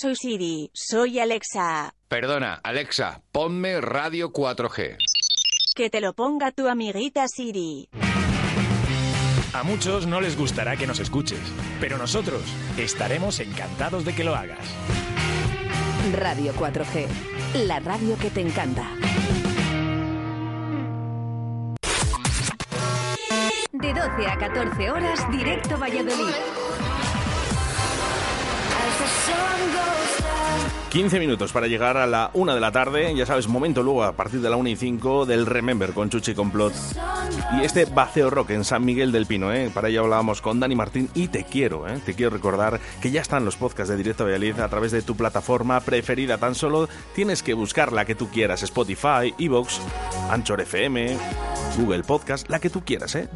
Soy Siri, soy Alexa. Perdona, Alexa, ponme Radio 4G. Que te lo ponga tu amiguita Siri. A muchos no les gustará que nos escuches, pero nosotros estaremos encantados de que lo hagas. Radio 4G, la radio que te encanta. De 12 a 14 horas, directo Valladolid. 15 minutos para llegar a la 1 de la tarde. Ya sabes, momento luego a partir de la 1 y 5 del Remember con Chuchi Complot. Y este Baceo Rock en San Miguel del Pino, ¿eh? Para ello hablábamos con Dani Martín y te quiero, ¿eh? Te quiero recordar que ya están los podcasts de Directo Valladolid a través de tu plataforma preferida. Tan solo tienes que buscar la que tú quieras: Spotify, Evox, Anchor FM, Google Podcast, la que tú quieras, ¿eh?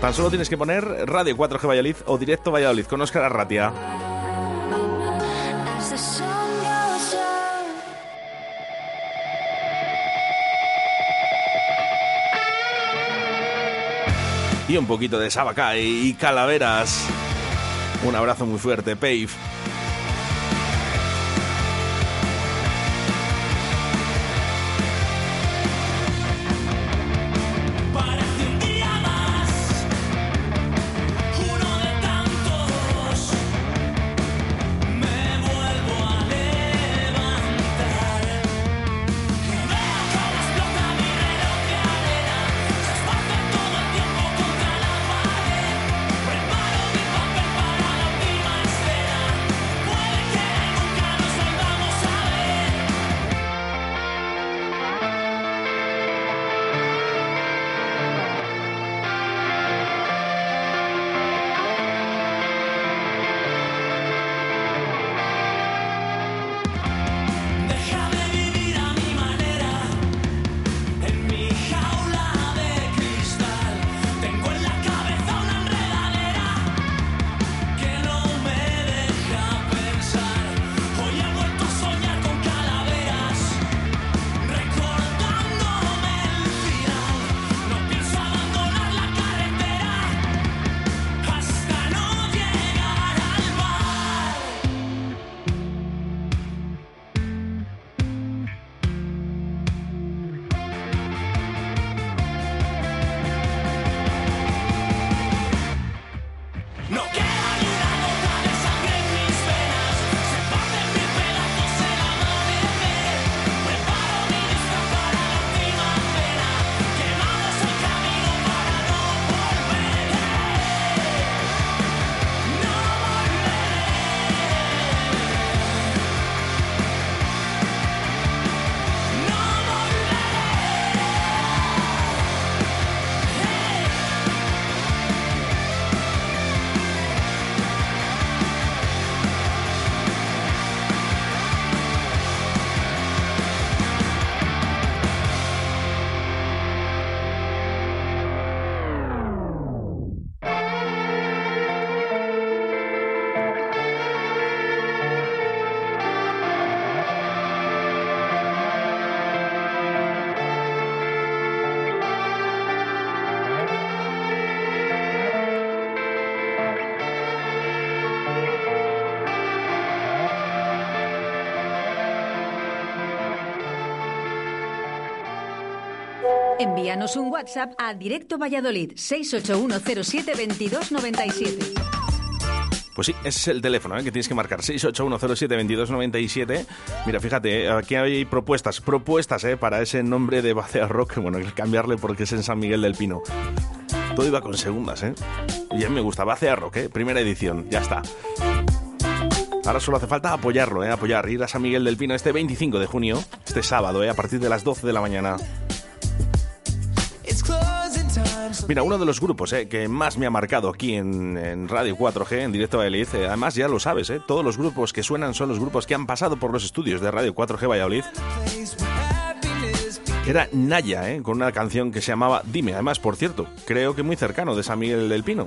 Tan solo tienes que poner Radio 4G Valladolid o Directo Valladolid con Óscar Arratia. Y un poquito de Sabacay y calaveras. Un abrazo muy fuerte, Pave. Envíanos un WhatsApp a Directo Valladolid 681072297. Pues sí, es el teléfono ¿eh? que tienes que marcar, 681072297. Mira, fíjate, eh, aquí hay propuestas, propuestas ¿eh? para ese nombre de Bacea Rock, bueno, hay que cambiarle porque es en San Miguel del Pino. Todo iba con segundas, ¿eh? Y a mí me gusta, Bacea Rock, ¿eh? Primera edición, ya está. Ahora solo hace falta apoyarlo, ¿eh? Apoyar, ir a San Miguel del Pino este 25 de junio, este sábado, ¿eh? A partir de las 12 de la mañana. Mira, uno de los grupos eh, que más me ha marcado aquí en, en Radio 4G, en directo a Valladolid, eh, además ya lo sabes, eh, todos los grupos que suenan son los grupos que han pasado por los estudios de Radio 4G Valladolid. Era Naya, eh, con una canción que se llamaba Dime. Además, por cierto, creo que muy cercano de San Miguel del Pino.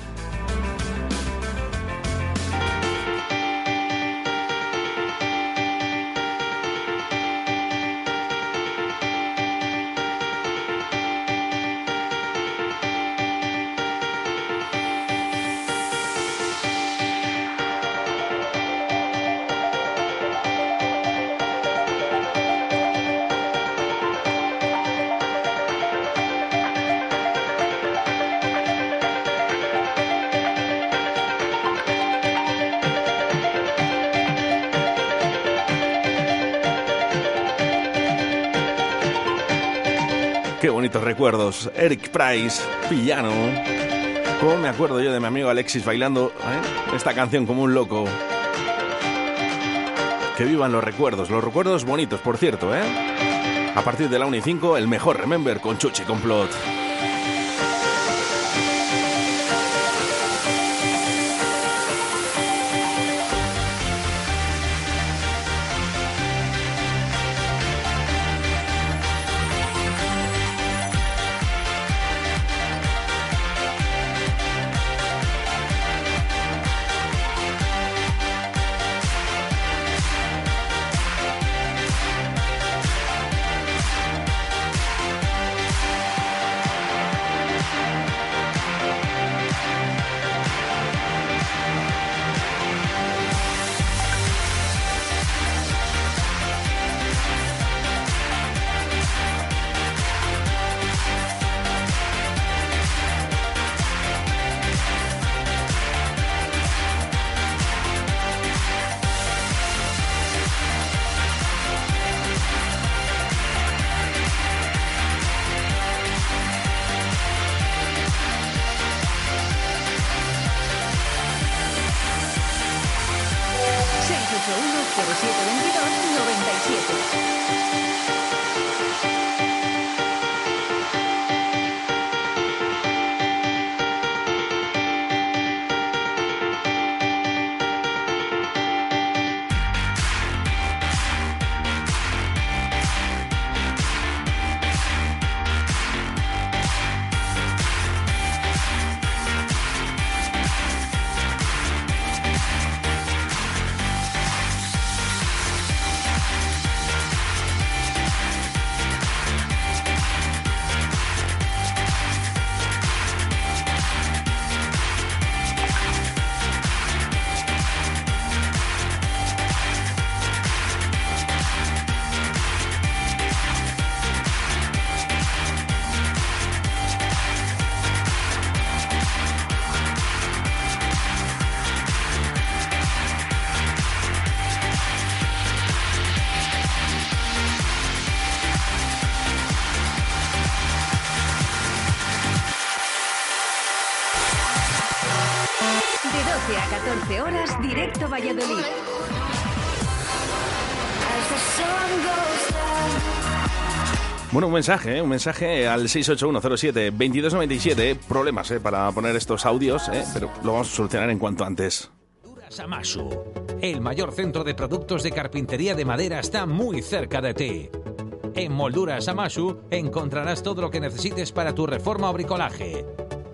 Bonitos recuerdos. Eric Price, Pillano. ¿Cómo me acuerdo yo de mi amigo Alexis bailando eh? esta canción como un loco? Que vivan los recuerdos, los recuerdos bonitos, por cierto, ¿eh? A partir de la 1 y 5, el mejor Remember con Chuchi Complot. 881 0722 97. ¿Eh? un mensaje al 68107-2297. Problemas ¿eh? para poner estos audios, ¿eh? pero lo vamos a solucionar en cuanto antes. Amasu, el mayor centro de productos de carpintería de madera está muy cerca de ti. En Molduras Amasu encontrarás todo lo que necesites para tu reforma o bricolaje.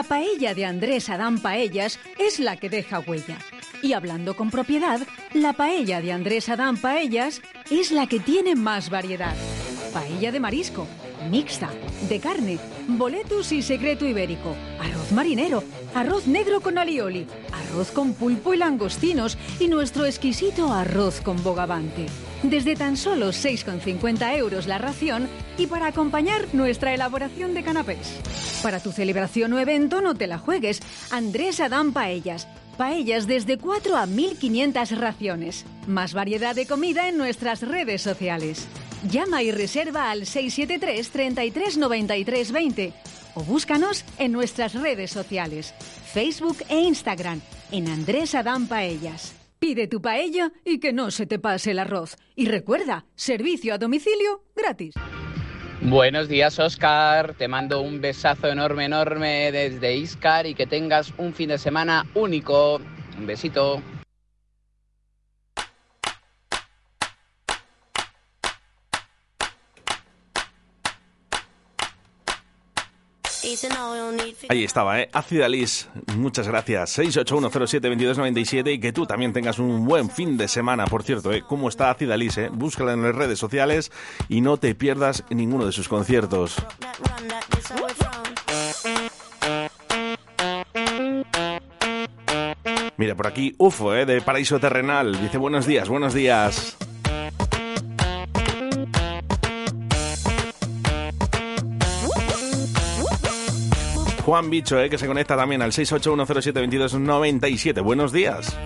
La paella de Andrés Adán Paellas es la que deja huella. Y hablando con propiedad, la paella de Andrés Adán Paellas es la que tiene más variedad. Paella de marisco, mixta, de carne, boletus y secreto ibérico, arroz marinero, arroz negro con alioli, arroz con pulpo y langostinos y nuestro exquisito arroz con bogavante. Desde tan solo 6,50 euros la ración y para acompañar nuestra elaboración de canapés. Para tu celebración o evento no te la juegues. Andrés Adán Paellas. Paellas desde 4 a 1500 raciones. Más variedad de comida en nuestras redes sociales. Llama y reserva al 673 33 93 20 o búscanos en nuestras redes sociales, Facebook e Instagram, en Andrés Adán Paellas. Pide tu paella y que no se te pase el arroz. Y recuerda, servicio a domicilio gratis. Buenos días, Oscar. Te mando un besazo enorme, enorme desde Iscar y que tengas un fin de semana único. Un besito. Ahí estaba, ¿eh? Ácida Liz, muchas gracias. 681072297 y que tú también tengas un buen fin de semana. Por cierto, ¿eh? ¿Cómo está Ácida Liz? Eh? Búscala en las redes sociales y no te pierdas ninguno de sus conciertos. Mira, por aquí UFO, ¿eh? de Paraíso Terrenal. Dice buenos días, buenos días. Juan Bicho, eh, que se conecta también al 681072297. Buenos días.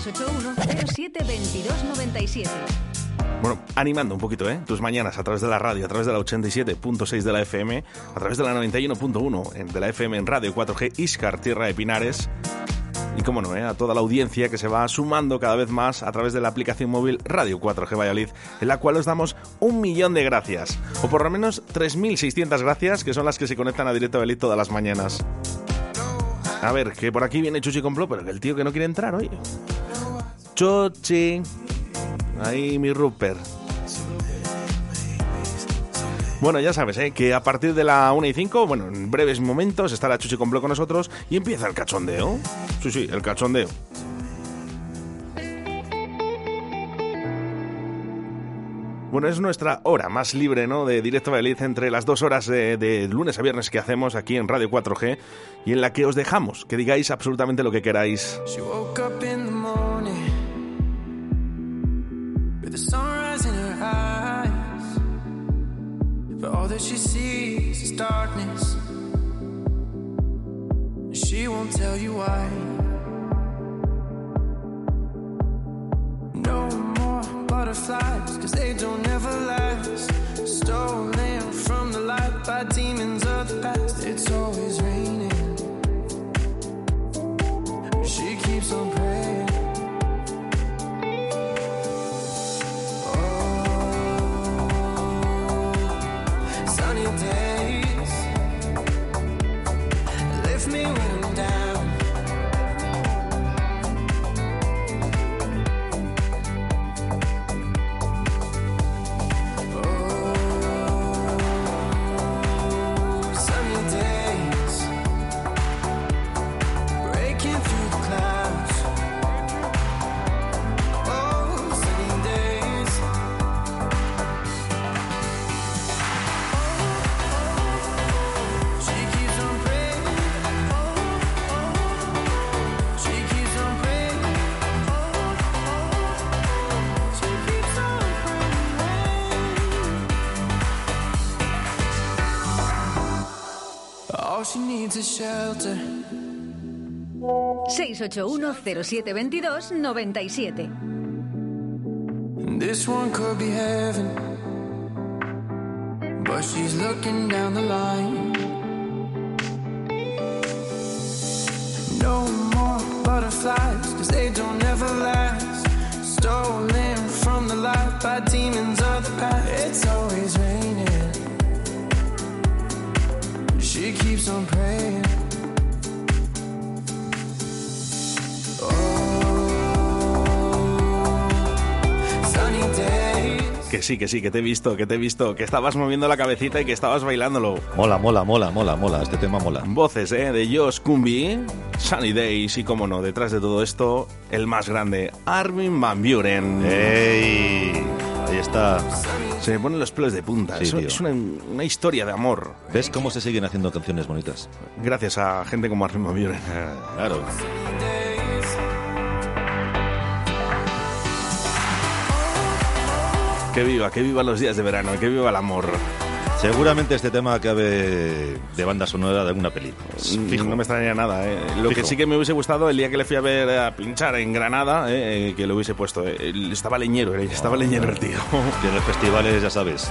681-072297. Bueno, animando un poquito, ¿eh? Tus mañanas a través de la radio, a través de la 87.6 de la FM, a través de la 91.1 de la FM en Radio 4G Iscar, Tierra de Pinares. Y cómo no, ¿eh? a toda la audiencia que se va sumando cada vez más a través de la aplicación móvil Radio 4G Valladolid, en la cual os damos un millón de gracias, o por lo menos 3.600 gracias, que son las que se conectan a Directo Valladolid todas las mañanas. A ver, que por aquí viene Chuchi Complot, pero el tío que no quiere entrar, oye. Chuchi. Ahí mi Rupert. Bueno, ya sabes, ¿eh? que a partir de la 1 y 5, bueno, en breves momentos estará Chuchi Complot con nosotros y empieza el cachondeo. Sí, sí, el cachondeo. Bueno, es nuestra hora más libre, ¿no? De Directo Valladolid entre las dos horas de, de lunes a viernes que hacemos aquí en Radio 4G y en la que os dejamos que digáis absolutamente lo que queráis. With the sunrise in her eyes. But all that she sees is darkness. She won't tell you why. No more butterflies, cause they don't ever last. Stolen from the light by demons of the past. It's always raining. She keeps on praying. 681-0722-97. This one could be heaven, but she's looking down the line. No more butterflies, cause they don't ever last. Stolen from the life by demons of the past. It's over. She keeps on praying. Sunny days. Que sí, que sí, que te he visto, que te he visto, que estabas moviendo la cabecita y que estabas bailándolo. Mola, mola, mola, mola, mola. Este tema mola. Voces, ¿eh? De Josh Kumbi, Sunny Days y, como no, detrás de todo esto, el más grande, Armin Van Buren. ¡Ey! Está. Se me ponen los pelos de punta. Sí, es, una, una historia de amor. ¿Ves cómo se siguen haciendo canciones bonitas? Gracias a gente como Armin Buren. Claro. Que viva, que viva los días de verano, que viva el amor. Seguramente este tema acabe de banda sonora de alguna peli. Fijo. No me extrañaría nada. ¿eh? Lo que sí que me hubiese gustado el día que le fui a ver a pinchar en Granada, ¿eh? Eh, que lo hubiese puesto. eh. Estaba leñero, eh, estaba leñero el tío. Que en los festivales, ya sabes.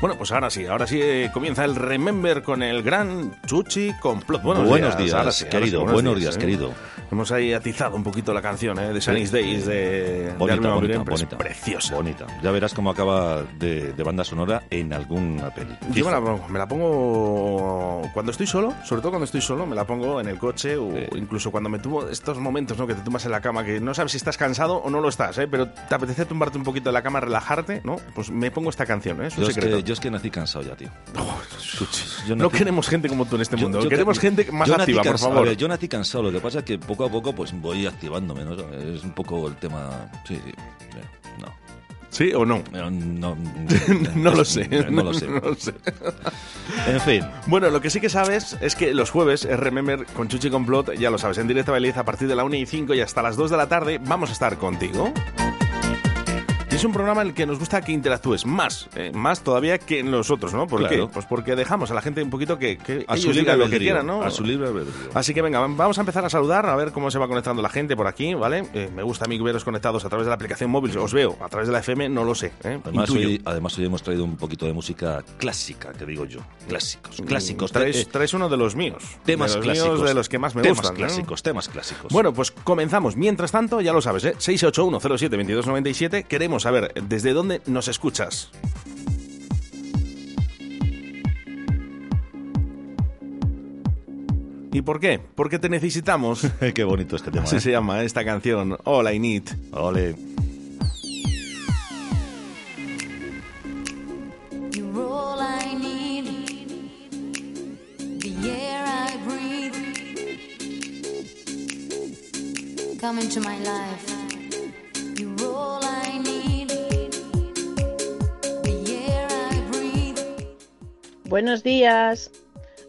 Bueno, pues ahora sí, ahora sí eh, comienza el Remember con el gran Chuchi Complot. Buenos, Buenos días, ahora sí, ahora sí, querido, buenos días, querido. Hemos ahí atizado un poquito la canción ¿eh? de Sunny Days de, de Bonita, Van bonita, bonita. preciosa. Bonita. Ya verás cómo acaba de, de banda sonora en alguna peli. Yo me la, pongo, me la pongo cuando estoy solo, sobre todo cuando estoy solo, me la pongo en el coche o incluso cuando me tuvo estos momentos ¿no? que te tumbas en la cama, que no sabes si estás cansado o no lo estás, ¿eh? pero te apetece tumbarte un poquito en la cama, relajarte, ¿no? Pues me pongo esta canción, ¿eh? es un es, secreto. que, yo es que nací cansado ya, tío. Yo No nací- queremos gente como tú en este Yo- mundo, yo queremos ca- gente más yo nací activa, por favor. A ver, yo nací cansado, lo que pasa es que poco a poco pues voy activándome, ¿no? Es un poco el tema... Sí, sí. sí, No. ¿Sí o no? No, no, no lo sé. No lo sé. No lo sé. En fin. Bueno, lo que sí que sabes es que los jueves es Remember con Chuchi Complot, ya lo sabes, en directo a Beliz a partir de la 1 y 5 y hasta las 2 de la tarde vamos a estar contigo. Y es un programa en el que nos gusta que interactúes más, eh, más todavía que en los otros, ¿no? ¿Por Claro. qué? Pues porque dejamos a la gente un poquito que, que A su ellos digan lo que quieran, ¿no? a su libre albedrío. Así que venga, vamos a empezar a saludar, a ver cómo se va conectando la gente por aquí, ¿vale? Eh, me gusta a mí veros conectados a través de la aplicación móvil, os veo, a través de la FM no lo sé, ¿eh? Además hoy, además hoy hemos traído un poquito de música clásica, que digo yo. Clásicos, clásicos. Traes, traes uno de los míos. temas de los míos, clásicos. de los que más me temas gustan. clásicos, temas clásicos. Bueno, pues comenzamos. Mientras tanto, ya lo sabes, ¿eh? 681072297. Queremos saber desde dónde nos escuchas. ¿Y por qué? Porque te necesitamos. Qué bonito este tema. Así ¿eh? se llama esta canción. All I Need. Ole. You're all I need, the air I breathe. Come into my life. You're all I Buenos días.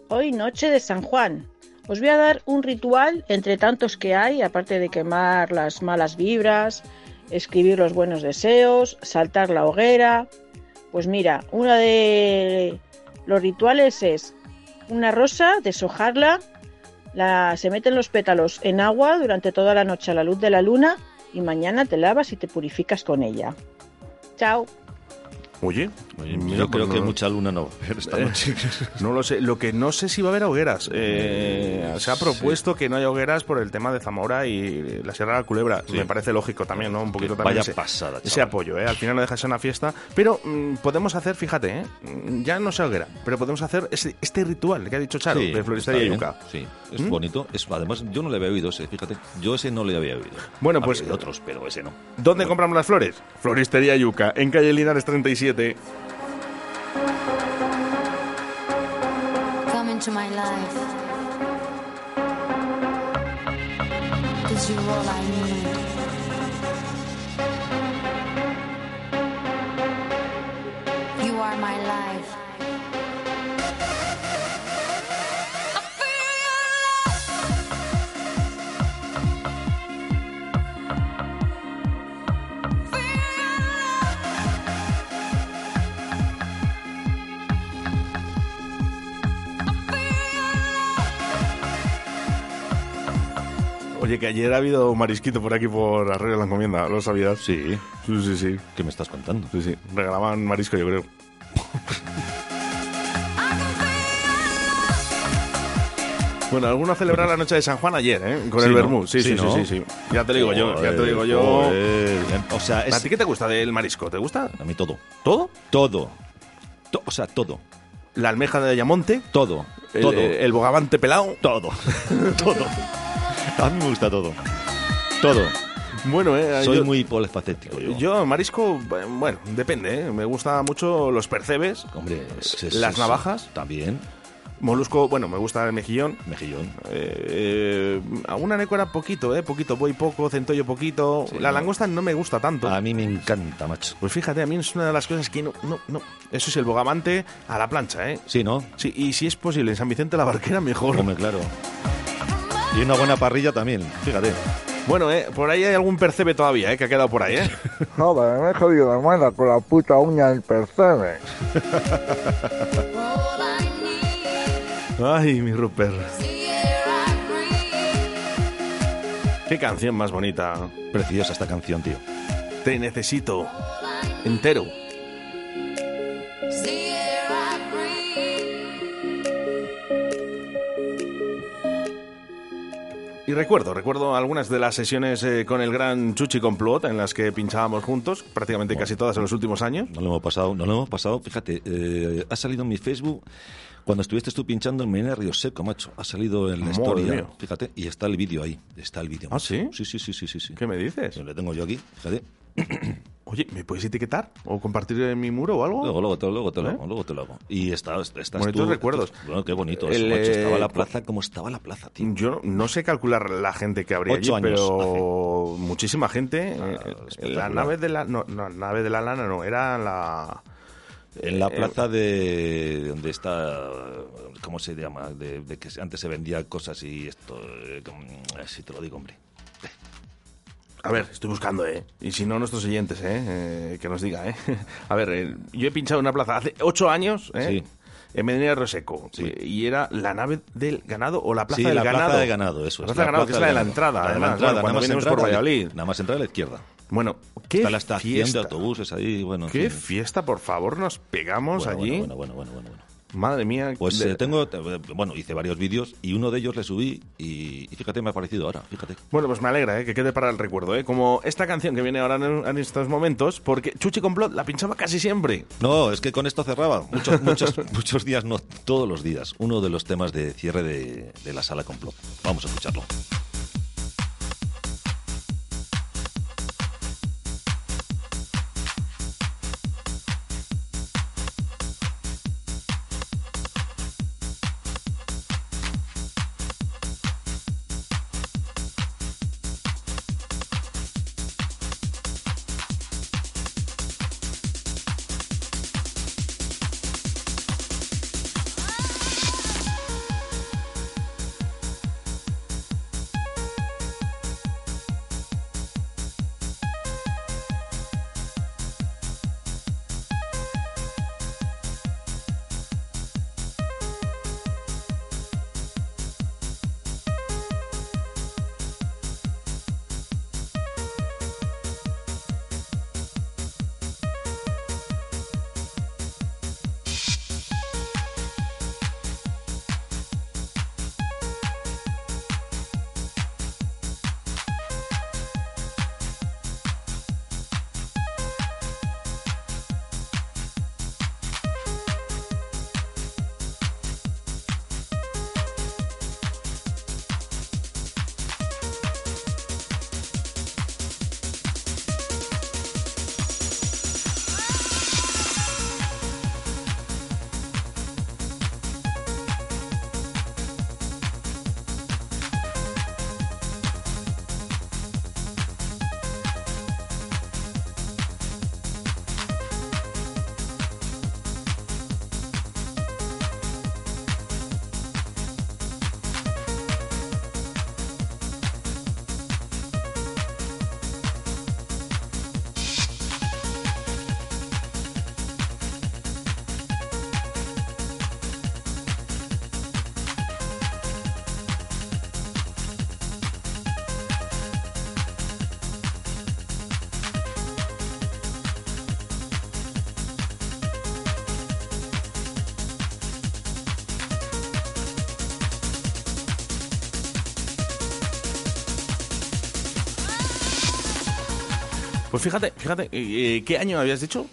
Hoy noche de San Juan. Os voy a dar un ritual entre tantos que hay, aparte de quemar las malas vibras, escribir los buenos deseos, saltar la hoguera. Pues mira, uno de los rituales es una rosa, deshojarla, la, se meten los pétalos en agua durante toda la noche a la luz de la luna y mañana te lavas y te purificas con ella. Chao. Oye, mira, Yo creo pues que mucha luna no va a haber esta Eh, noche. No lo sé. Lo que no sé si va a haber hogueras. Eh, se ha propuesto que no haya hogueras por el tema de Zamora y la Sierra de la Culebra. Sí. Me parece lógico también, ¿no? Un poquito Que también vaya ese, pasada, ese apoyo, ¿eh? Al final no deja de ser una fiesta. Pero mm, podemos hacer, fíjate, ¿eh? Ya no se hoguera, pero podemos hacer este, este ritual que ha dicho Charo, Sí, de Floristería Yuca. Sí, es ¿Mm? bonito. Es, además, yo no le había oído ese, fíjate. Yo ese no le había oído. Bueno, pues- otros, pero ese no. ¿Dónde compramos las flores? Floristería Yuca, en calle Linares 37. Come into my life. Cause you're all I need. Oye, que ayer ha habido marisquito por aquí por Arroyo de la Encomienda, ¿lo sabías? Sí. Sí, sí, sí. ¿Qué me estás contando? Sí, sí. Regalaban marisco, yo creo. Bueno, algunos celebraron la noche de San Juan ayer, ¿eh? Con Sí, el vermú. Sí, sí, Sí, sí, ¿no? sí, sí. Ya te digo yo, ya te Joder, digo yo. joder. O sea, es... ¿A ti qué te gusta del marisco? ¿Te gusta? A mí todo. ¿Todo? Todo. To- o sea, todo. La almeja de Ayamonte, Todo. el, todo. el bogavante pelado. todo. todo. A mí me gusta todo. Todo. Bueno, eh, Soy yo, muy polifacético yo. yo marisco, eh, bueno, depende, ¿eh? Me gusta mucho los percebes, Hombre, es- es- las es- navajas. También. Molusco, bueno, me gusta el mejillón. Mejillón. Eh, eh, alguna necora poquito, ¿eh? Poquito, voy poco, centollo poquito. Sí, la no. langosta no me gusta tanto. A mí me encanta, macho. Pues fíjate, a mí es una de las cosas que no, no, no. Eso es el bogavante a la plancha, ¿eh? Sí, ¿no? Sí, y si es posible en San Vicente la Barquera, mejor. Hombre, claro. Y una buena parrilla también, fíjate. Bueno, ¿eh? Por ahí hay algún percebe todavía, ¿eh? Que ha quedado por ahí, ¿eh? Joder, me he jodido la mano con la puta uña del percebe. Ay, mi Rupert. Qué canción más bonita. Preciosa esta canción, tío. Te necesito. Entero. Y recuerdo, recuerdo algunas de las sesiones eh, con el gran Chuchi Complot en las que pinchábamos juntos, prácticamente casi todas en los últimos años. No lo hemos pasado, no lo hemos pasado. Fíjate, eh, ha salido en mi Facebook cuando estuviste tú pinchando en Medina Río Seco, macho. Ha salido en la Madre historia. mía. Fíjate, y está el vídeo ahí. Está el vídeo. ¿Ah, sí? Sí, sí, sí, sí, sí, sí. ¿Qué me dices? Lo tengo yo aquí, fíjate. Oye, ¿me puedes etiquetar? ¿O compartir en mi muro o algo? Luego, luego, te, luego te lo ¿Eh? hago, luego te lo hago. Y está, estás Bonitos tú- recuerdos. Bueno, qué bonito. El, eso, macho. Estaba eh, la plaza como estaba la plaza, tío. Yo no sé calcular la gente que habría Ocho allí, años pero muchísima gente. eh, la nave de la no, no, nave de la lana no, era la En la eh, plaza de donde está, ¿cómo se llama? De, de que antes se vendía cosas y esto, eh, eh, si te lo digo, hombre. A ver, estoy buscando, ¿eh? Y si no, nuestros oyentes, ¿eh? Eh, que nos diga, ¿eh? A ver, eh, yo he pinchado una plaza hace ocho años, ¿eh? En Medina de Roseco. Eh, Y era la nave del ganado o la plaza Sí, del la ganado. plaza de ganado, eso La plaza del ganado, que es la de la entrada, La de la además. entrada, bueno, cuando venimos entrar por la- Valladolid. Nada más entrar a la izquierda. Bueno, ¿qué Está la estación fiesta? de autobuses ahí, bueno. en ¿Qué fin. fiesta, por favor, nos pegamos Bueno, allí? bueno, bueno, bueno, bueno, bueno. Madre mía. Pues de- eh, tengo, eh, bueno, hice varios vídeos y uno de ellos le subí y, y fíjate, me ha parecido ahora, fíjate. Bueno, pues me alegra ¿eh? que quede para el recuerdo, ¿eh? como esta canción que viene ahora en, en estos momentos, porque Chuchi Complot la pinchaba casi siempre. No, es que con esto cerraba. Muchos, muchos, muchos días, no todos los días. Uno de los temas de cierre de, de la sala complot. Vamos a escucharlo. Pues fíjate, fíjate, eh, ¿qué año habías dicho?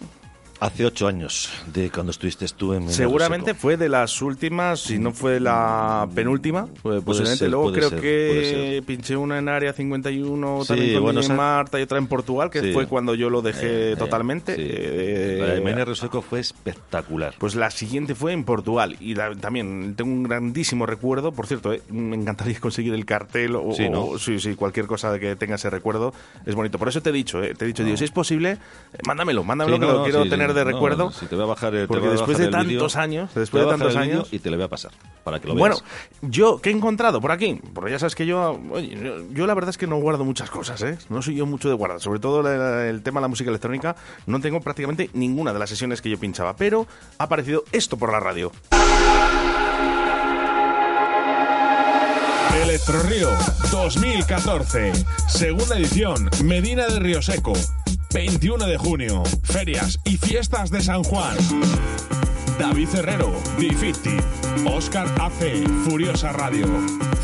Hace ocho años de cuando estuviste tú en Seguramente fue de las últimas, si no fue la penúltima, pues posiblemente. ser, Luego creo ser, que pinché una en Área 51 Sí, también con bueno, Marta y otra en Portugal, que Sí. fue cuando yo lo dejé Eh, eh, totalmente. sí. Eh, La de Roseco fue espectacular. Pues la siguiente fue en Portugal y la- también tengo un grandísimo recuerdo. Por cierto, eh, me encantaría conseguir el cartel o, Sí, ¿no? o- sí, cualquier cosa que tenga ese recuerdo es bonito. Por eso te he dicho, eh, te he dicho, digo, si es posible, eh, mándamelo, mándamelo que no, lo no, quiero sí, tener de No, recuerdo. si te voy a bajar el- porque después de tantos años, después de tantos años, y te lo voy a pasar para que lo bueno, veas. yo, ¿qué he encontrado por aquí? Porque ya sabes que yo, oye, yo, yo la verdad es que no guardo muchas cosas, ¿eh? No soy yo mucho de guardar. Sobre todo la- el tema de la música electrónica, no tengo prácticamente ninguna de las sesiones que yo pinchaba. Pero ha aparecido esto por la radio. Electro Río 2014, segunda edición, Medina de Río Seco, 21 de junio, ferias y fiestas de San Juan. David Herrero, D50, Oscar AC, Furiosa Radio,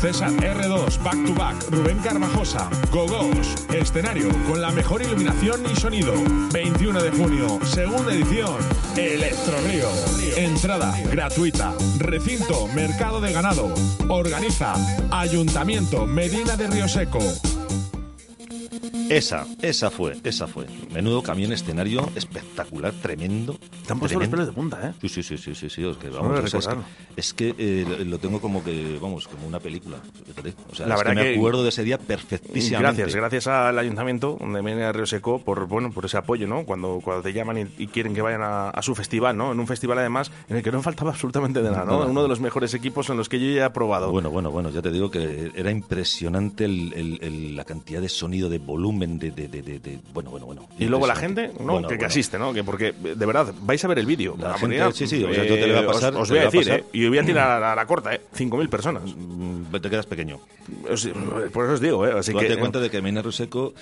César R2, Back to Back, Rubén Carvajosa, Gogos, escenario con la mejor iluminación y sonido. 21 de junio, segunda edición, Electro Río. Entrada gratuita. Recinto Mercado de Ganado. Organiza Ayuntamiento Medina de Río Seco. Esa, esa fue, esa fue. Menudo camión escenario espectacular, tremendo. Han puesto los pelos de punta, ¿eh? Sí, sí, sí, sí, sí, sí, es que, vamos, de o sea, es que, recordarlo. es que, eh, lo- tengo como que, vamos, como una película. O sea, La es verdad que me que- acuerdo de ese día perfectísimamente. Gracias, gracias al ayuntamiento de Mena Río Seco por bueno por ese apoyo, ¿no? Cuando, cuando te llaman y, y quieren que vayan a, a su festival, ¿no? En un festival además en el que no faltaba absolutamente de nada, ¿no? Uno de los mejores equipos en los que yo ya he probado. Bueno, bueno, bueno, ya te digo que era impresionante el- el- el- la cantidad de sonido, de volumen, de... de, de- de- de- bueno, bueno, bueno. Y luego la gente, ¿no? Bueno, que, asiste, ¿no? Que porque, de verdad, vais a ver el vídeo. La La gente- sí, sí, o sea, yo te le voy a os- pasar, Os, voy a decir. ¿eh? Y voy a tirar a la, corta, ¿eh? 5.000 personas. Mm, Te quedas pequeño. Por eso os digo, ¿eh? Así Tú que... date cuenta de que Mena Ruseco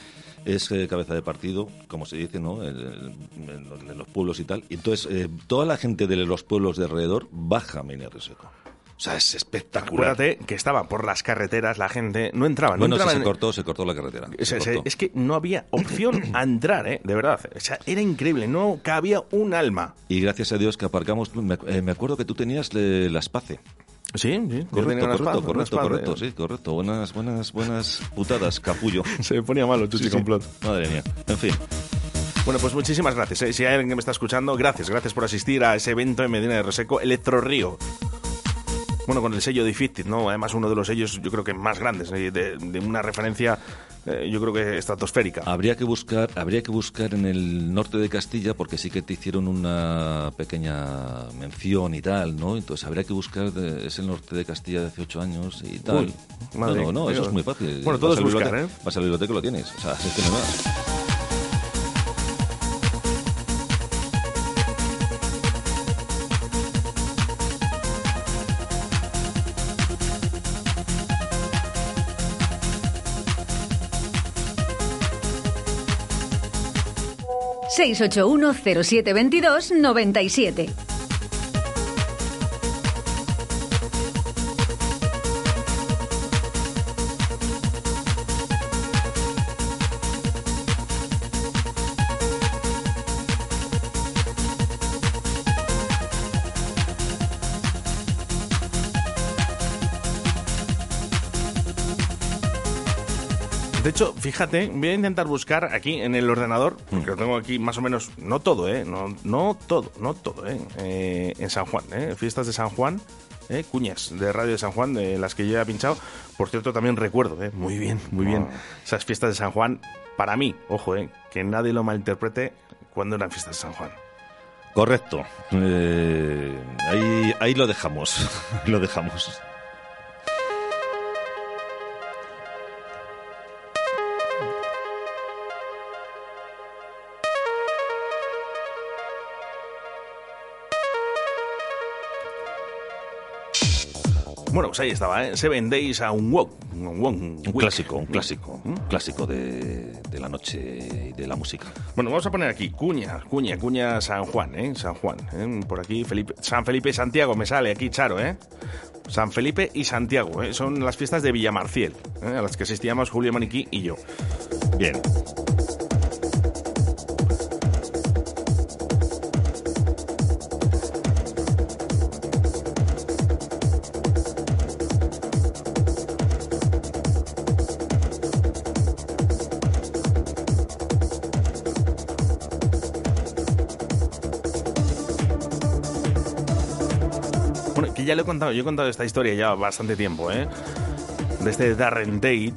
es eh, cabeza de partido, como se dice, ¿no? En, en los- en los pueblos y tal. Y entonces, eh, toda la gente de los pueblos de alrededor baja a Mena Ruseco. O sea, es espectacular. Acuérdate que estaba por las carreteras, la gente no entraba. No Bueno, sí, entraba se en- cortó, se cortó la carretera. Se se- cortó. es que no había opción a entrar, ¿eh? De verdad. O sea, era increíble. No cabía un alma. Y gracias a Dios que aparcamos. Me, eh, me acuerdo que tú tenías eh, la Space. Sí, sí. Correcto, correcto, una correcto, correcto, sí, correcto. Buenas, buenas, buenas putadas, capullo. Se me ponía malo, Chuchi Sí, sí. Complot. Madre mía. En fin. Bueno, pues muchísimas gracias. ¿eh? Si hay alguien que me está escuchando, gracias. Gracias por asistir a ese evento en Medina de Roseco, Electro Río. Bueno, con el sello Difícil, ¿no? Además, uno de los sellos, yo creo que más grandes, eh, de, de una referencia, eh, yo creo que estratosférica. Habría que buscar, habría que buscar en el norte de Castilla, porque sí que te hicieron una pequeña mención y tal, ¿no? Entonces habría que buscar, de- es el norte de Castilla de hace ocho años y tal. Uy, madre, no, no, no, eso es muy fácil. Bueno, todo es buscar, ¿eh? Vas a la biblioteca lo tienes. O sea, es que no más. 681 0722 97. Fíjate, voy a intentar buscar aquí en el ordenador, porque lo tengo aquí más o menos, no todo, ¿eh? No, no todo, no todo, ¿eh? Eh, En San Juan, ¿eh? Fiestas de San Juan, ¿eh? Cuñas de Radio de San Juan, de las que yo he pinchado. Por cierto, también recuerdo, ¿eh? Muy bien, muy bien. Esas fiestas de San Juan, para mí, ojo, ¿eh? Que nadie lo malinterprete cuando eran fiestas de San Juan. Correcto. Eh, ahí, ahí lo dejamos. lo dejamos. Bueno, pues ahí estaba, ¿eh? Seven Days a un Walk. Un, walk, Un clásico, un clásico. Un clásico de, de la noche y de la música. Bueno, vamos a poner aquí Cuña, Cuña, Cuña San Juan, ¿eh? San Juan, ¿eh? Por aquí Felipe, San Felipe y Santiago, me sale aquí Charo, ¿eh? San Felipe y Santiago, ¿eh? Son las fiestas de Villamarciel, ¿eh? a las que asistíamos Julio Maniquí y yo. Bien. Ya lo he contado, yo he contado esta historia ya bastante tiempo, ¿eh? De este Darren Date.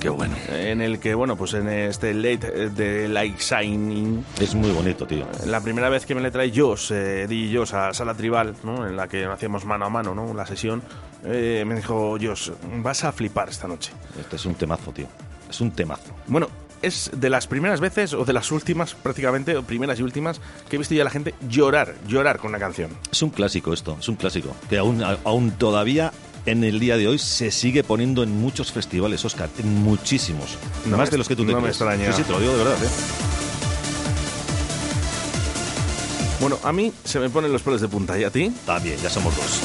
qué bueno. En el que, bueno, pues en este late eh, de Like Signing. Es muy bonito, tío. La primera vez que me le trae Josh, eh, y Josh a Sala Tribal, ¿no? En la que hacíamos mano a mano, ¿no? La sesión. eh, me dijo, Josh, vas a flipar esta noche. Este es un temazo, tío. Es un temazo. Bueno, es de las primeras veces, o de las últimas prácticamente, o primeras y últimas, que he visto ya a la gente llorar, llorar con una canción. Es un clásico esto, es un clásico. Que aún, aún todavía en el día de hoy se sigue poniendo en muchos festivales, Oscar. En muchísimos. No más me- de los que tú te no me extraña. Sí, sí, te lo digo de verdad, ¿eh? Bueno, a mí se me ponen los pelos de punta, ¿y a ti? También, ya somos dos.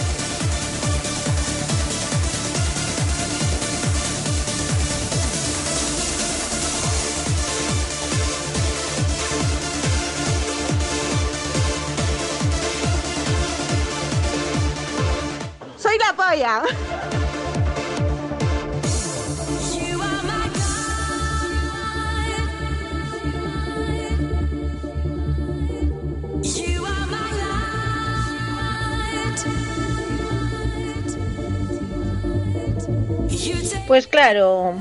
Pues claro.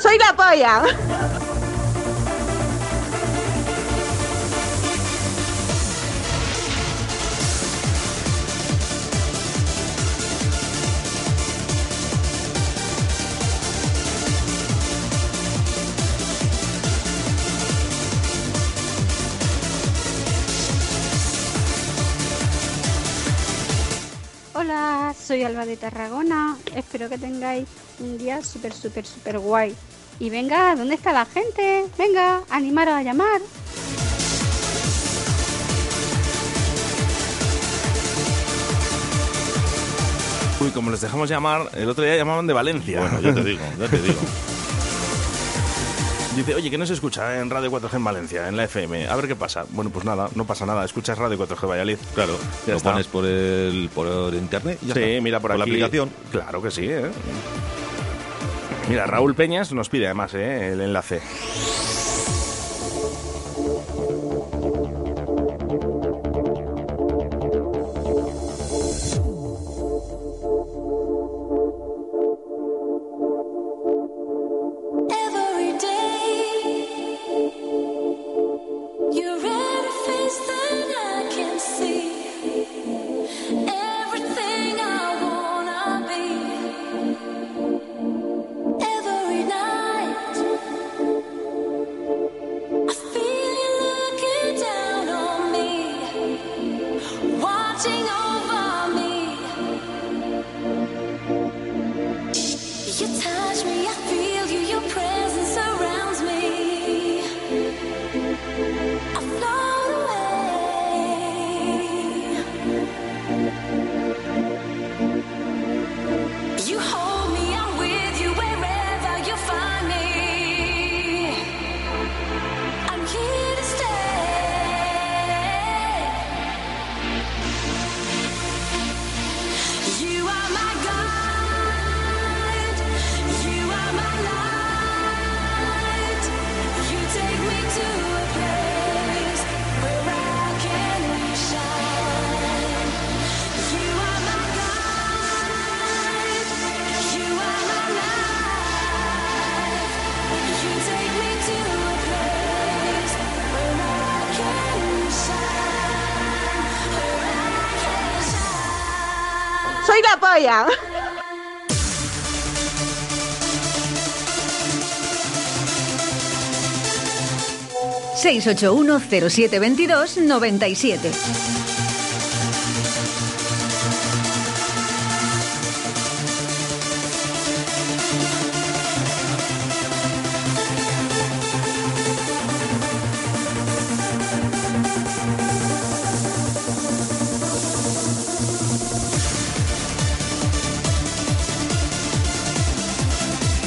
Soy la polla. Soy Alba de Tarragona. Espero que tengáis un día súper, súper, súper guay. Y venga, ¿dónde está la gente? Venga, animaros a llamar. Uy, como les dejamos llamar, el otro día llamaban de Valencia. Bueno, ya te digo, ya te digo. Dice, oye, que no se escucha en Radio 4G en Valencia, en la FM. A ver qué pasa. Bueno, pues nada, no pasa nada. Escuchas Radio 4G Valladolid. Claro, Ya lo está. pones por el por internet y ya sí, está. mira por, la aquí. aplicación. Claro que sí, ¿eh? Mira, Raúl Peñas nos pide además ¿eh? el enlace. ...681 0722 97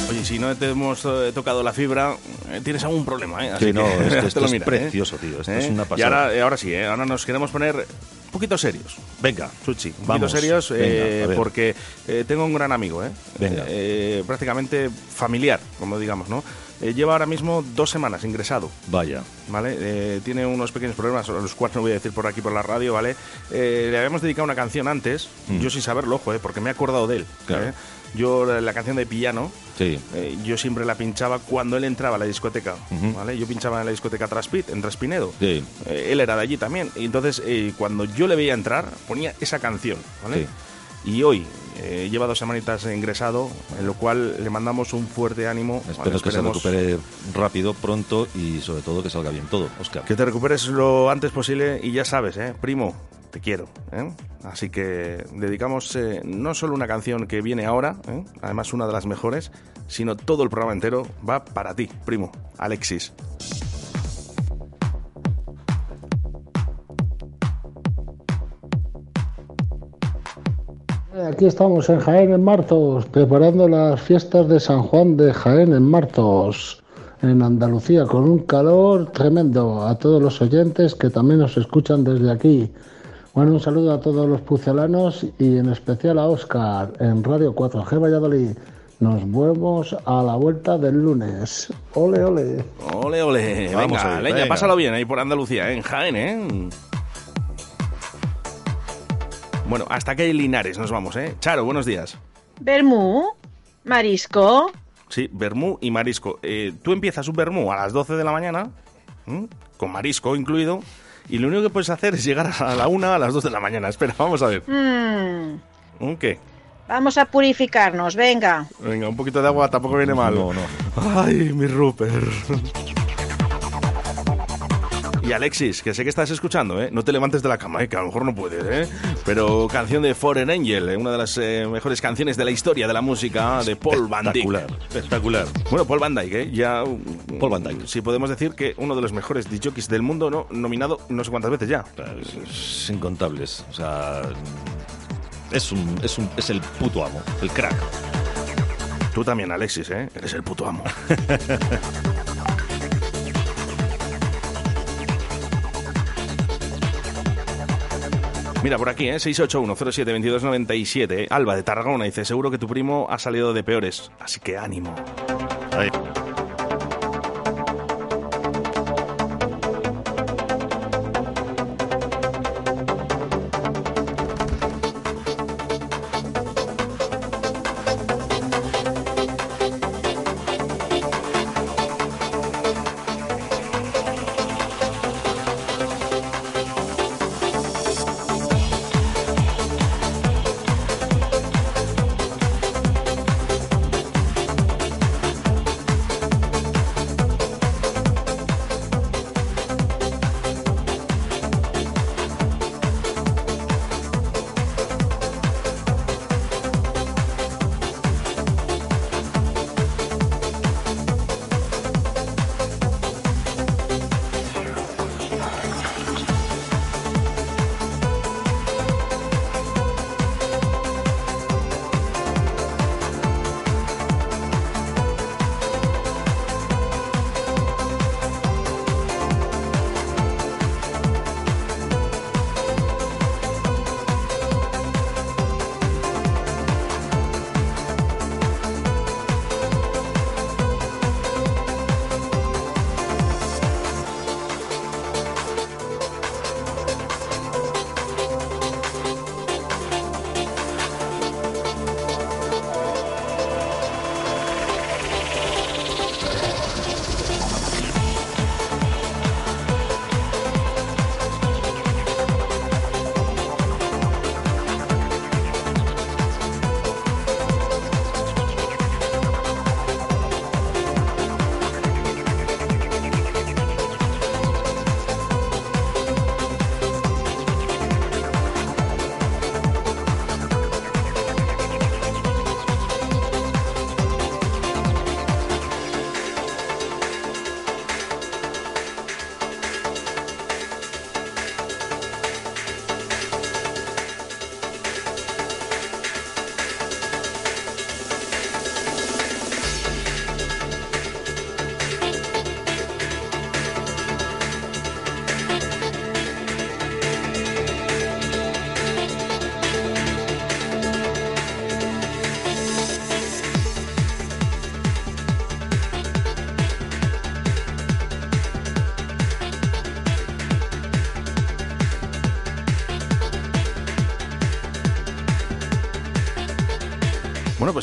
Oye, si no te hemos eh, tocado la fibra, tienes algún problema, ¿eh? Sí, no, esto- te esto es miras, precioso, tío, esto es una Y pasada. ahora, eh, ahora sí, ¿eh? ahora nos queremos poner un poquito serios. Venga, Chuchi, un Vamos, poquito serios venga, eh, porque eh, tengo un gran amigo, ¿eh? Venga. Eh, prácticamente familiar, como digamos, ¿no? Eh, lleva ahora mismo dos semanas ingresado. Vaya. ¿Vale? Eh, tiene unos pequeños problemas, los cuales no voy a decir por aquí por la radio, ¿vale? Eh, le habíamos dedicado una canción antes, Mm. yo sin saberlo, ojo, ¿eh? porque me he acordado de él. Claro. ¿Eh? Yo, la, la canción de Pillano, Sí. eh, yo siempre la pinchaba cuando él entraba a la discoteca. ¿vale? Yo pinchaba en la discoteca Traspit, en Traspinedo. Sí. Eh, él era de allí también. Y entonces, eh, cuando yo le veía entrar, ponía esa canción, ¿vale? Y hoy eh, lleva dos semanitas ingresado, en lo cual le mandamos un fuerte ánimo. ¿vale? Espero que se recupere rápido, pronto y sobre todo que salga bien todo, Oscar. Que te recuperes lo antes posible y ya sabes, ¿eh? primo, te quiero. ¿eh? Así que dedicamos eh, no solo una canción que viene ahora, ¿eh? además una de las mejores, sino todo el programa entero va para ti, primo, Alexis. Aquí estamos en Jaén en Martos, preparando las fiestas de San Juan de Jaén en Martos, en Andalucía, con un calor tremendo a todos los oyentes que también nos escuchan desde aquí. Bueno, un saludo a todos los pucelanos y en especial a Óscar en Radio 4G Valladolid. Nos vemos a la vuelta del lunes. Ole, ole. Ole, ole, Vamos venga, ahí, leña, venga. pásalo bien ahí por Andalucía, ¿eh? en Jaén, ¿eh? Bueno, hasta que hay Linares nos vamos, ¿eh? Charo, buenos días. Bermú, marisco. Sí, vermú y marisco. Eh, tú empiezas un vermú a las 12 de la mañana, ¿m? con marisco incluido, y lo único que puedes hacer es llegar a la 1 a las 2 de la mañana. Espera, vamos a ver. Mm, ¿Un qué? vamos a purificarnos, venga. Venga, un poquito de agua tampoco viene mal. No, no. Ay, mi Rupert. Y Alexis, que sé que estás escuchando, ¿eh? No te levantes de la cama, ¿eh? Que a lo mejor no puedes, ¿eh? Pero canción de Foreign Angel, ¿eh? una de las eh, mejores canciones de la historia de la música de Paul Van Dyke. Espectacular, espectacular. Bueno, Paul Van Dyke, ¿eh? Ya... Paul Van Dyke. Sí, podemos decir que uno de los mejores DJs del mundo, ¿no? Nominado no sé cuántas veces ya. Es incontables. O sea, es, un, es, un, es el puto amo, el crack. Tú también, Alexis, ¿eh? Eres el puto amo. Mira, por aquí, ¿eh? 681-07-2297. ¿eh? Alba de Tarragona dice, seguro que tu primo ha salido de peores. Así que ánimo.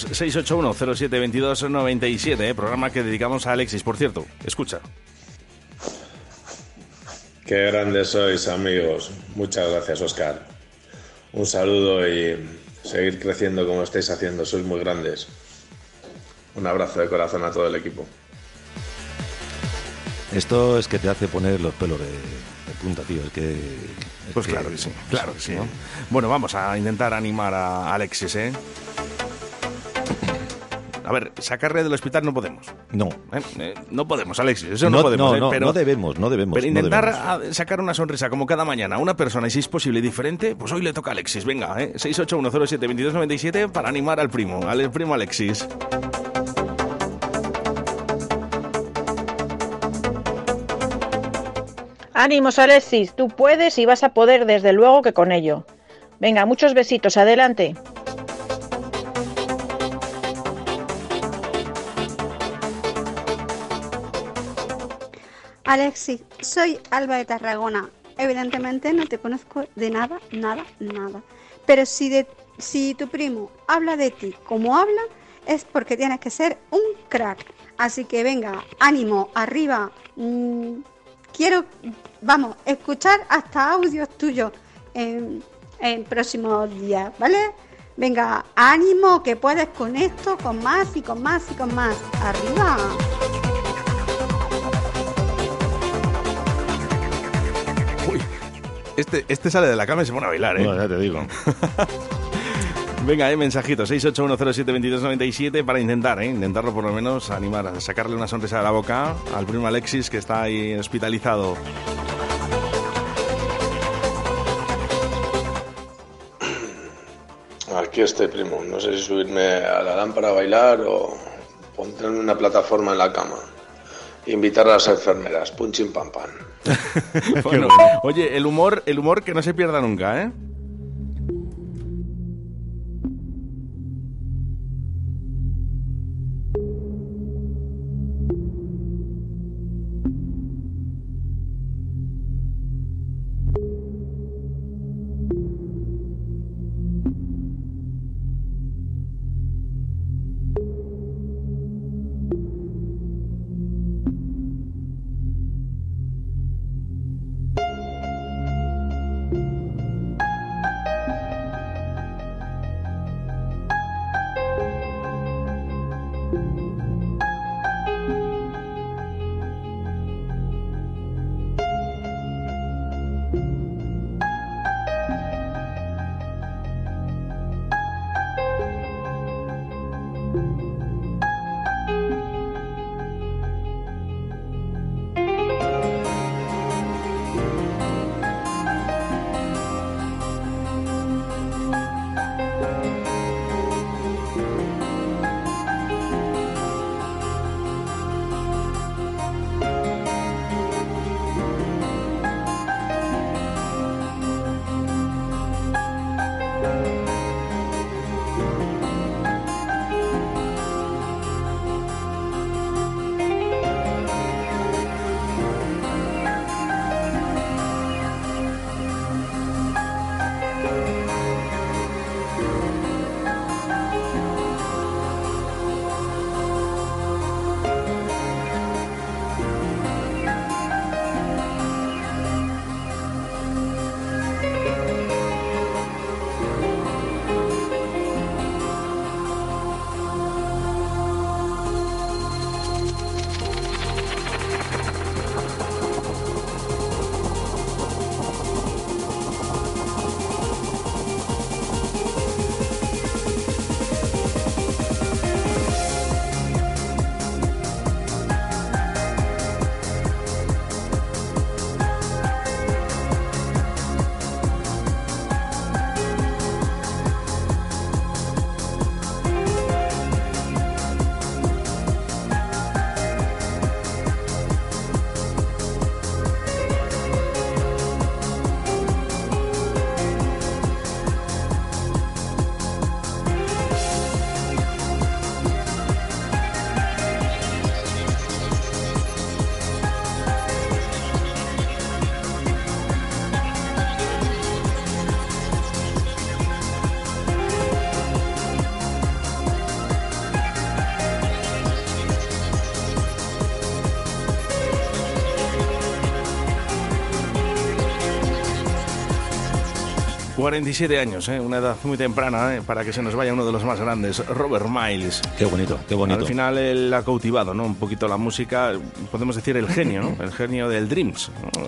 Pues 681-07-2297, ¿eh? programa que dedicamos a Alexis. Por cierto, escucha. Qué grandes sois, amigos. Muchas gracias, Oscar. Un saludo y seguir creciendo como estáis haciendo. Sois muy grandes. Un abrazo de corazón a todo el equipo. Esto es que te hace poner los pelos de, de punta, tío. Es que. es Pues claro que sí, claro que sí. Bueno, vamos a intentar animar a Alexis, ¿eh? A ver, sacarle del hospital no podemos. No. ¿Eh? Eh, no podemos, Alexis, eso no, No, podemos. no, ¿eh? no, pero, no debemos, no debemos, Pero no intentar debemos. sacar una sonrisa como cada mañana a una persona, y si es posible diferente, pues hoy le toca a Alexis. Venga, ¿eh? 681072297 para animar al primo, al primo Alexis. Ánimos, Alexis, tú puedes y vas a poder desde luego que con ello. Venga, muchos besitos, adelante. Alexis, soy Alba de Tarragona. Evidentemente no te conozco de nada, nada, nada. Pero si, de, si tu primo habla de ti como habla, es porque tienes que ser un crack. Así que venga, ánimo, arriba. Mm, quiero, vamos, escuchar hasta audios tuyos en, en próximos días, ¿vale? Venga, ánimo, que puedes con esto, con más y con más y con más. Arriba. Este, este sale de la cama y se pone a bailar, ¿eh? Bueno, ya te digo. Venga, eh, mensajito, 681072297 para intentar, ¿eh? Intentarlo por lo menos, animar, a sacarle una sonrisa de la boca al primo Alexis que está ahí hospitalizado. Aquí estoy, primo. No sé si subirme a la lámpara a bailar o poner en una plataforma en la cama. Invitar a las enfermeras. Punching pam pam. Bueno, oye, el humor, el humor que no se pierda nunca, ¿eh? 47 años, ¿eh? una edad muy temprana ¿eh? para que se nos vaya uno de los más grandes, Robert Miles. Qué bonito, qué bonito. Al final él ha cautivado ¿no? un poquito la música, podemos decir el genio, ¿no? el genio del Dreams. ¿no?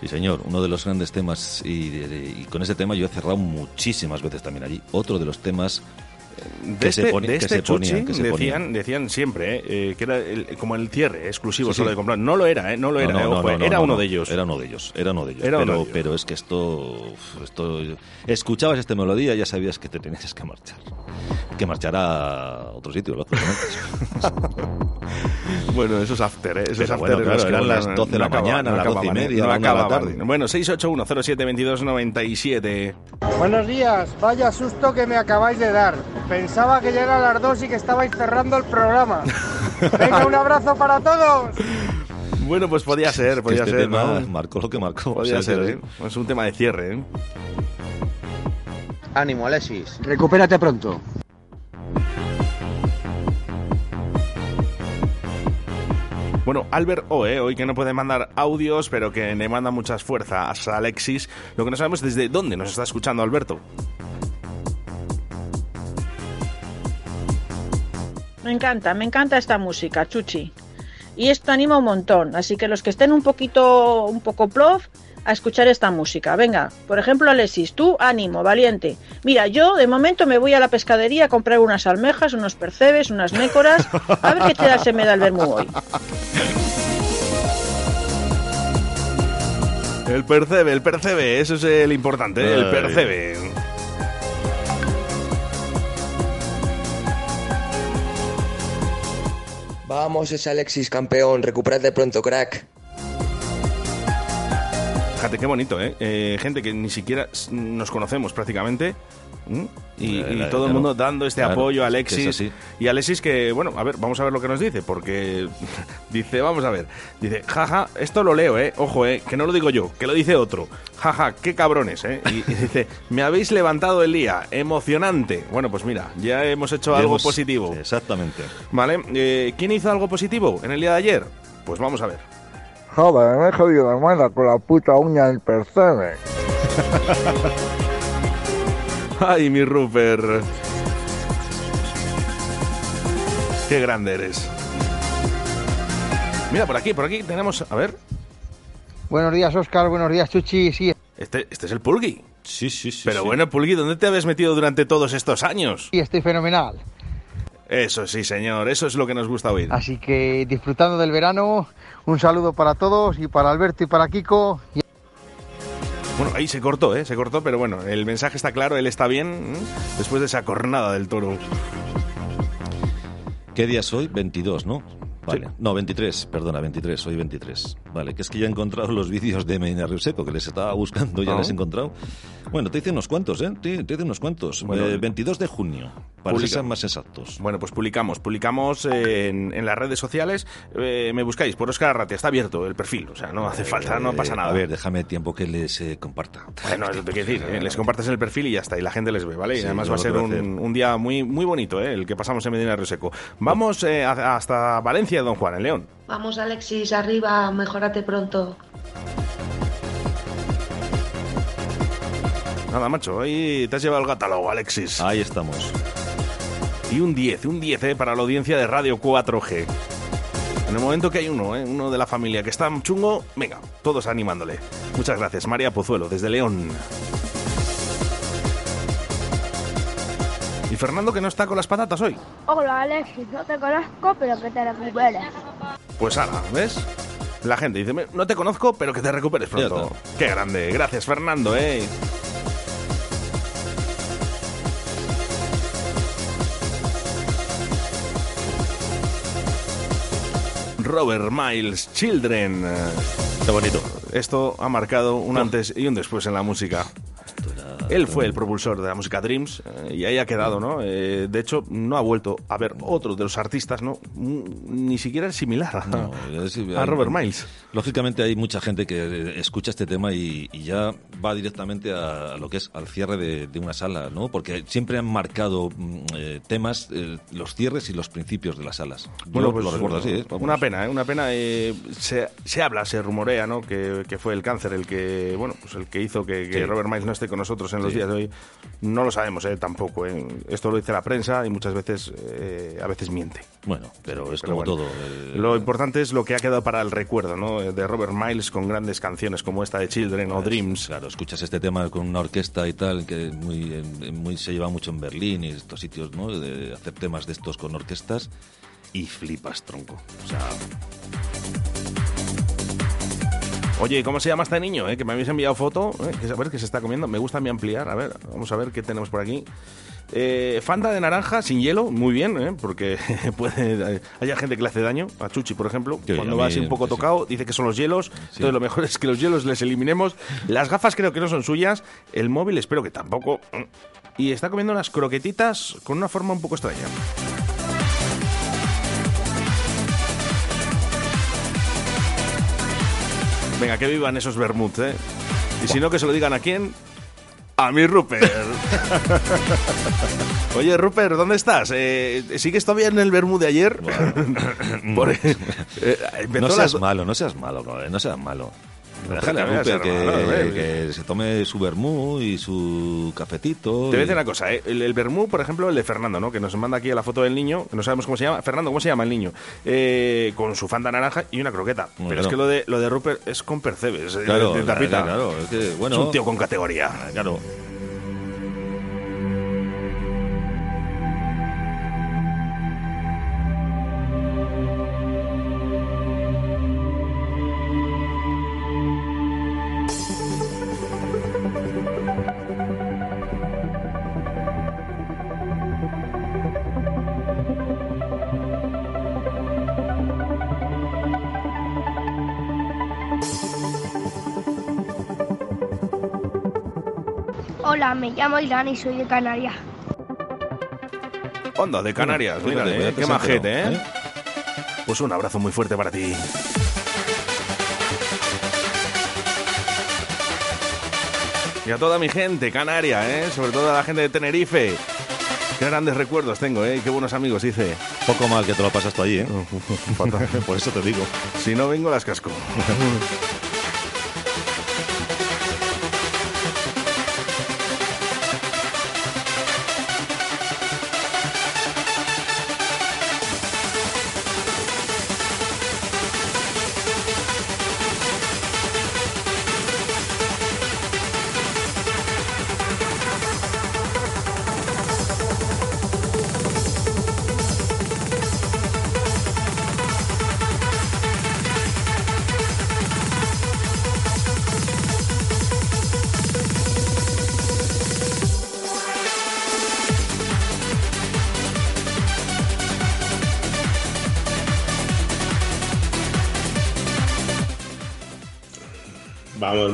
Sí, señor, uno de los grandes temas y, y con ese tema yo he cerrado muchísimas veces también allí. Otro de los temas de que este, se, poni- de que este se Chuchi se decían, decían siempre ¿eh? Eh, que era el- como el cierre exclusivo Sí, solo sí. de comprar. No lo era, ¿eh? no lo era, No, no, ojo, no, no, era no, uno no. de ellos. Era uno de ellos, era uno de ellos. Era uno pero, de ellos. pero es que esto, esto... Escuchabas esta melodía y ya sabías que te tenías que marchar. Que marchar a otro sitio, lógicamente. Bueno, eso es after, ¿eh? Eso Pero es after bueno, en claro, eran no- las no 12 de la acaba- mañana, no las 12 y media, no la tarde. Bueno, 681-07-2297. Buenos días, vaya susto que me acabáis de dar. Pensaba que ya eran las dos y que estabais cerrando el programa. Venga, un abrazo para todos. Bueno, pues podía ser, podía este ser, tema ¿no? marcó lo que marcó. Podía O sea, ser, ¿eh? Es un tema de cierre, ¿eh? Ánimo, Alexis. Recupérate pronto. Bueno, Albert O, ¿eh? hoy que no puede mandar audios, pero que le manda muchas fuerzas a Alexis. Lo que no sabemos es desde dónde nos está escuchando Alberto. Me encanta, me encanta esta música, Chuchi. Y esto anima un montón, así que los que estén un poquito, un poco plof, a escuchar esta música. Venga, por ejemplo, Alexis, tú ánimo, valiente. Mira, yo de momento me voy a la pescadería a comprar unas almejas, unos percebes, unas nécoras. A ver qué te da se me da el vermú hoy. El percebe, el percebe, eso es el importante, ¿eh? el percebe. Vamos, es Alexis campeón, recuperate pronto, crack. Fíjate qué bonito, ¿eh? Eh, Gente que ni siquiera nos conocemos prácticamente. ¿M? Y, todo el mundo dando este Claro, apoyo a es Alexis. y Alexis que, bueno, a ver, vamos a ver lo que nos dice, porque dice, vamos a ver, dice, jaja, esto lo leo, ¿eh? Ojo, ¿eh? Que no lo digo yo, que lo dice otro. Jaja, qué cabrones, ¿eh? Y, y dice, me habéis levantado el día, emocionante. Bueno, pues mira, ya hemos hecho algo hemos- positivo. Exactamente. ¿Vale? Eh, ¿Quién hizo algo positivo en el día de ayer? Pues vamos a ver. Joder, me he jodido la mano con la puta uña del percebe. Ay, mi Rupert. Qué grande eres. Mira, por aquí, por aquí tenemos. A ver. Buenos días, Oscar. Buenos días, Chuchi. Sí, Este, este es el Pulgui. Sí, sí, sí. Pero sí. bueno, Pulgui, ¿dónde te habías metido durante todos estos años? sí, estoy fenomenal. Eso sí, señor. Eso es lo que nos gusta oír. Así que disfrutando del verano, un saludo para todos y para Alberto y para Kiko. Y- Bueno, ahí se cortó, ¿eh? Se cortó, pero bueno, el mensaje está claro, él está bien ¿eh? después de esa cornada del toro. ¿Qué día es hoy? 22, ¿no? Vale. No, 23, perdona, 23, hoy 23. Vale, que es que ya he encontrado los vídeos de Medina Río Seco, que les estaba buscando, ya les he encontrado. Bueno, te hice unos cuantos, ¿eh? Te, te hice unos cuantos. Bueno, Eh, 22 de junio, para publica. ser más exactos. Bueno, pues publicamos, publicamos eh, en, en las redes sociales. eh, me buscáis por Oscar Arratia, está abierto el perfil, o sea, no hace falta, no pasa Eh, nada. A ver, déjame tiempo que les eh, comparta. Bueno, eso te quiero decir, ¿eh? les compartes el perfil y ya está, y la gente les ve, ¿vale? y Sí, además va a ser un, día muy, muy bonito, ¿eh? el que pasamos en Medina Río Seco. Vamos eh, hasta Valencia, Don Juan, en León. Vamos, Alexis, arriba, mejórate pronto. Nada, macho, hoy te has llevado el catálogo, Alexis. Ahí estamos. Y un 10, un 10 ¿eh? para la audiencia de Radio 4G. En el momento que hay uno, ¿eh? uno de la familia que está chungo, venga, todos animándole. Muchas gracias, María Pozuelo, desde León. Y Fernando que no está con las patatas hoy. Hola Alexis, no te conozco, pero que te recuperes. Pues ahora, ¿ves? La gente dice, "Me- no te conozco, pero que te recuperes pronto. Qué grande. Gracias, Fernando, ¿eh? Robert Miles, Children. Qué bonito. Esto ha marcado un antes y un después en la música. Él fue el propulsor de la música Dreams eh, y ahí ha quedado, ¿no? Eh, de hecho, no ha vuelto a ver otro de los artistas, ¿no? Mm, Ni siquiera similar a, No, es- a Robert Miles. Lógicamente hay mucha gente que eh, escucha este tema y, y ya va directamente a, a lo que es al cierre de, de una sala, ¿no? Porque siempre han marcado mm, eh, temas, eh, los cierres y los principios de las salas. Yo lo recuerdo así, ¿eh? Una pena, ¿eh? Una pena. se, se habla, se rumorea, ¿no? Que, que fue el cáncer el que, bueno, pues el que hizo que, que Sí. Robert Miles no esté con nosotros en los Sí. días de hoy. No lo sabemos, ¿eh? Tampoco. ¿eh? Esto lo dice la prensa y muchas veces, a veces miente. Bueno, pero es Pero como bueno, todo. Lo importante es lo que ha quedado para el recuerdo, ¿no? De Robert Miles con grandes canciones como esta de Children o Dreams. Claro, escuchas este tema con una orquesta y tal, que muy, en- muy se lleva mucho en Berlín y estos sitios, ¿no? De hacer temas de estos con orquestas y flipas, tronco. O sea, Oye, ¿cómo se llama este niño? eh? Que me habéis enviado foto. eh, que a ver qué se está comiendo. Me gusta a mí ampliar. A ver, vamos a ver qué tenemos por aquí. Eh, Fanta de naranja sin hielo, muy bien, ¿eh? porque puede haya gente que le hace daño. A Chuchi, por ejemplo, cuando va así un poco sí. tocado, dice que son los hielos. Entonces, lo mejor es que los hielos les eliminemos. Las gafas creo que no son suyas. El móvil espero que tampoco. Y está comiendo unas croquetitas con una forma un poco extraña. Venga, que vivan esos vermuts, ¿eh? Y si no, que se lo digan a quién. A mi Rupert. Oye, Rupert, ¿dónde estás? Eh, ¿Sigues todavía en el Bermú de ayer? Por- eh, no seas las- malo, no seas malo, no seas malo. Déjale a que Rupert a se tome su vermú y su cafetito. Te voy a decir una cosa, ¿eh? el, el Bermú, por ejemplo, el de Fernando, ¿no? Que nos manda aquí la foto del niño, que no sabemos cómo se llama. Fernando, ¿cómo se llama el niño? Eh, con su fanta naranja y una croqueta. Pero claro. es que lo de, lo de Rupert es con percebes, eh, de tapita. claro, es que, bueno. Es un tío con categoría. Claro. Irán y soy de Canarias. Onda, de Canarias, mira, eh, qué majete, ¿eh? enterado, Pues un abrazo muy fuerte para ti. Y a toda mi gente canaria, ¿eh? Sobre todo a la gente de Tenerife. Qué grandes recuerdos tengo, ¿eh? Qué buenos amigos hice. Poco mal que te lo pasas tú allí, ¿eh? Por eso te digo. Si no vengo, las casco.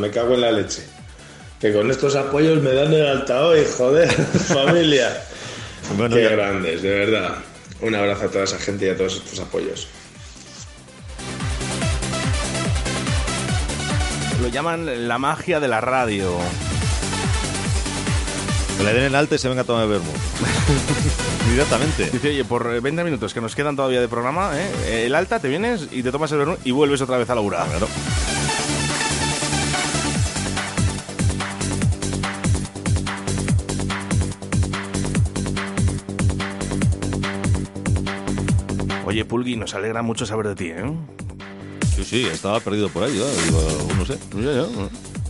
me cago en la leche. Que con estos apoyos me dan el alta hoy, joder, familia. Bueno, Qué ya- grandes, de verdad. Un abrazo a toda esa gente y a todos estos apoyos. Lo llaman la magia de la radio. Que le den el alto y se venga a tomar vermú. Directamente. Dice, oye, por eh, 20 minutos que nos quedan todavía de programa, ¿eh? el alta, te vienes y te tomas el vermú y vuelves otra vez a laburar. Claro. Nos alegra mucho saber de ti, ¿eh? Sí, sí, estaba perdido por ahí, ¿eh? Digo, no sé.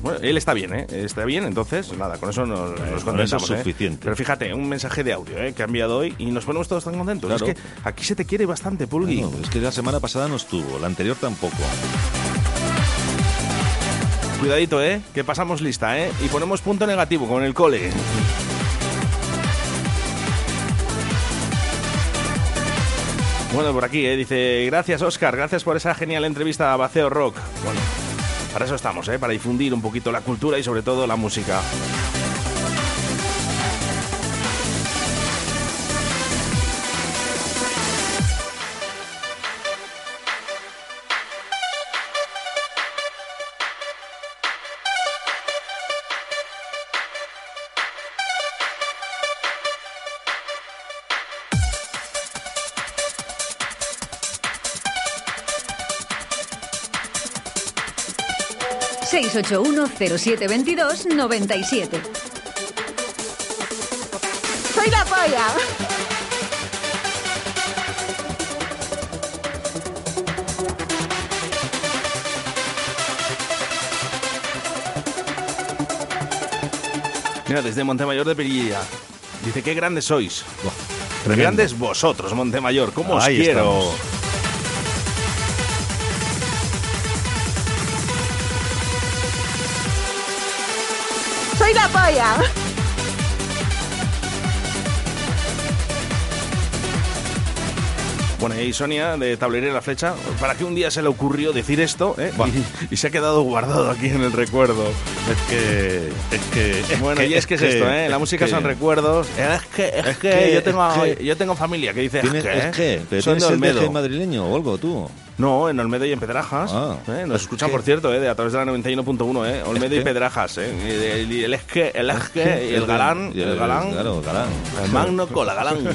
Bueno, él está bien, ¿eh? Está bien, entonces, nada, con eso nos, nos con eso contentamos, es ¿eh? suficiente. Pero fíjate, un mensaje de audio, ¿eh? Que ha enviado hoy y nos ponemos todos tan contentos. Claro. Es que aquí se te quiere bastante, Pulgui. No, es que la semana pasada no estuvo, la anterior tampoco. Cuidadito, ¿eh? Que pasamos lista, ¿eh? Y ponemos punto negativo con el cole. Bueno, por aquí, ¿eh? Dice, gracias Oscar, gracias por esa genial entrevista a Baceo Rock. Bueno, para eso estamos, ¿eh? Para difundir un poquito la cultura y sobre todo la música. ...681-0722-97. ¡Soy la polla! Mira, desde Montemayor de Perilla. Dice, qué grandes sois. Tremendo. grandes vosotros, Montemayor. ¿Cómo os quiero? estamos. ¡Soy la polla! Pone ahí Sonia de Tablería La Flecha. ¿Para qué un día se le ocurrió decir esto? eh? Y, y se ha quedado guardado aquí en el recuerdo. Es que. Es que. es Bueno, que- y es que es esto, ¿eh? La música que- son recuerdos. Es que, es, Es que, que- yo, tengo, es que- yo tengo familia que dice ¿Tienes, es que, es que, pero Son de Olmedo. madrileño o algo, tú. No, en Olmedo y en Pedrajas. Ah. ¿eh? Nos escuchan, que- por cierto, ¿eh? de a través de la 91.1, ¿eh? Olmedo y que- Pedrajas, ¿eh? Y el, el es que, el es que, y el galán, Y el galán, Claro, galán. el magno con la galán.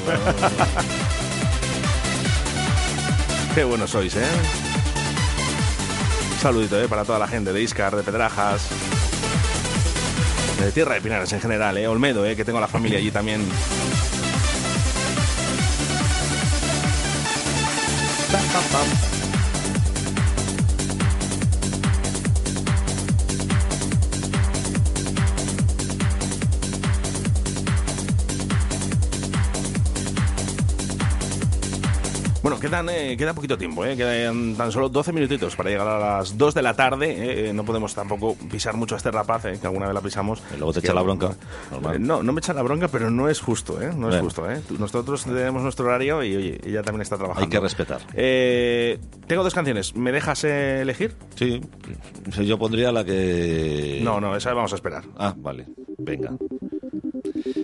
Qué buenos sois, ¿eh? Un saludito, ¿eh? Para toda la gente de Iscar, de Pedrajas, de Tierra de Pinares en general, ¿eh? Olmedo, ¿eh? Que tengo la familia allí también. Pam, pam, pam. Quedan, eh, queda poquito tiempo, ¿eh? quedan tan solo 12 minutitos para llegar a las 2 de la tarde. ¿eh? Eh, No podemos tampoco pisar mucho a este rapaz, ¿eh? que alguna vez la pisamos. Y luego te Que- echa la bronca. Normal. Eh, No, no me echa la bronca, pero no es justo, ¿eh? No es justo, ¿eh? Nosotros tenemos nuestro horario y, oye, ella también está trabajando. Hay que respetar. Eh, tengo dos canciones. ¿Me dejas eh, elegir? Sí, Yo pondría la que. No, no, esa vamos a esperar. Ah, vale. Venga.